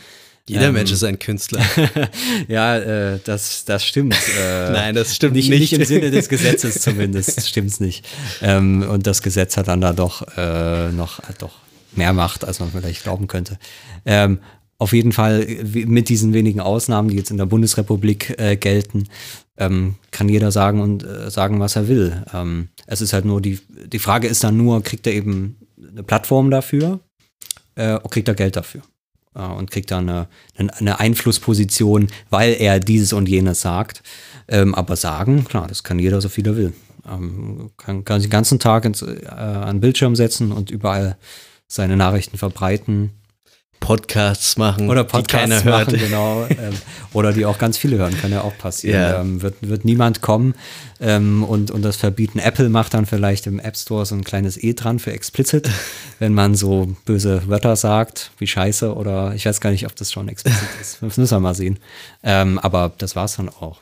Jeder ähm, Mensch ist ein Künstler. Ja, äh, das, das stimmt. Äh, Nein, das stimmt nicht, nicht. im Sinne des Gesetzes zumindest, stimmt's nicht. Ähm, und das Gesetz hat dann da doch äh, noch hat doch mehr Macht, als man vielleicht glauben könnte. Ähm, auf jeden Fall wie- mit diesen wenigen Ausnahmen, die jetzt in der Bundesrepublik äh, gelten, ähm, kann jeder sagen und äh, sagen, was er will. Ähm, es ist halt nur die die Frage ist dann nur, kriegt er eben eine Plattform dafür? Äh, oder kriegt er Geld dafür? Äh, und kriegt dann eine, eine- eine Einflussposition, weil er dieses und jenes sagt. Ähm, aber sagen, klar, das kann jeder so viel er will. Ähm, kann, kann sich den ganzen Tag ins, äh, an den Bildschirm setzen und überall seine Nachrichten verbreiten. Podcasts machen, Oder die Podcasts hört. machen, genau. ähm, oder die auch ganz viele hören, kann ja auch passieren. Ja. Ähm, wird, wird niemand kommen ähm, und, und das verbieten. Apple macht dann vielleicht im App Store so ein kleines E dran für explicit, wenn man so böse Wörter sagt, wie Scheiße oder ich weiß gar nicht, ob das schon explicit ist. Das müssen wir mal sehen. Ähm, aber das war's dann auch.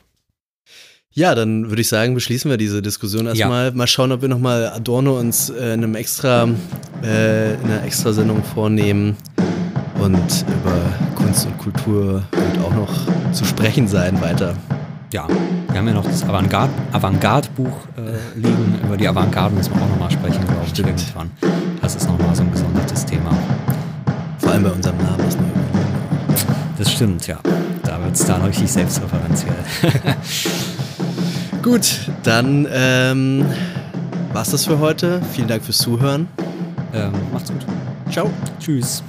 Ja, dann würde ich sagen, beschließen wir diese Diskussion erstmal. Mal schauen, ob wir nochmal Adorno uns äh, in einem extra, äh, in einer extra Sendung vornehmen. Und über Kunst und Kultur wird auch noch zu sprechen sein weiter. Ja, wir haben ja noch das Avantgarde- Avantgarde-Buch äh, liegen. Über die Avantgarde müssen wir auch nochmal sprechen, glaube ich, Stimmt. irgendwann. Das ist nochmal so ein gesondertes Thema. Vor allem bei unserem Namen. Das wir Das stimmt, ja. Da wird es dann richtig selbstreferenziell. Gut, dann ähm, war's das für heute. Vielen Dank fürs Zuhören. ähm, macht's gut. Ciao. Tschüss.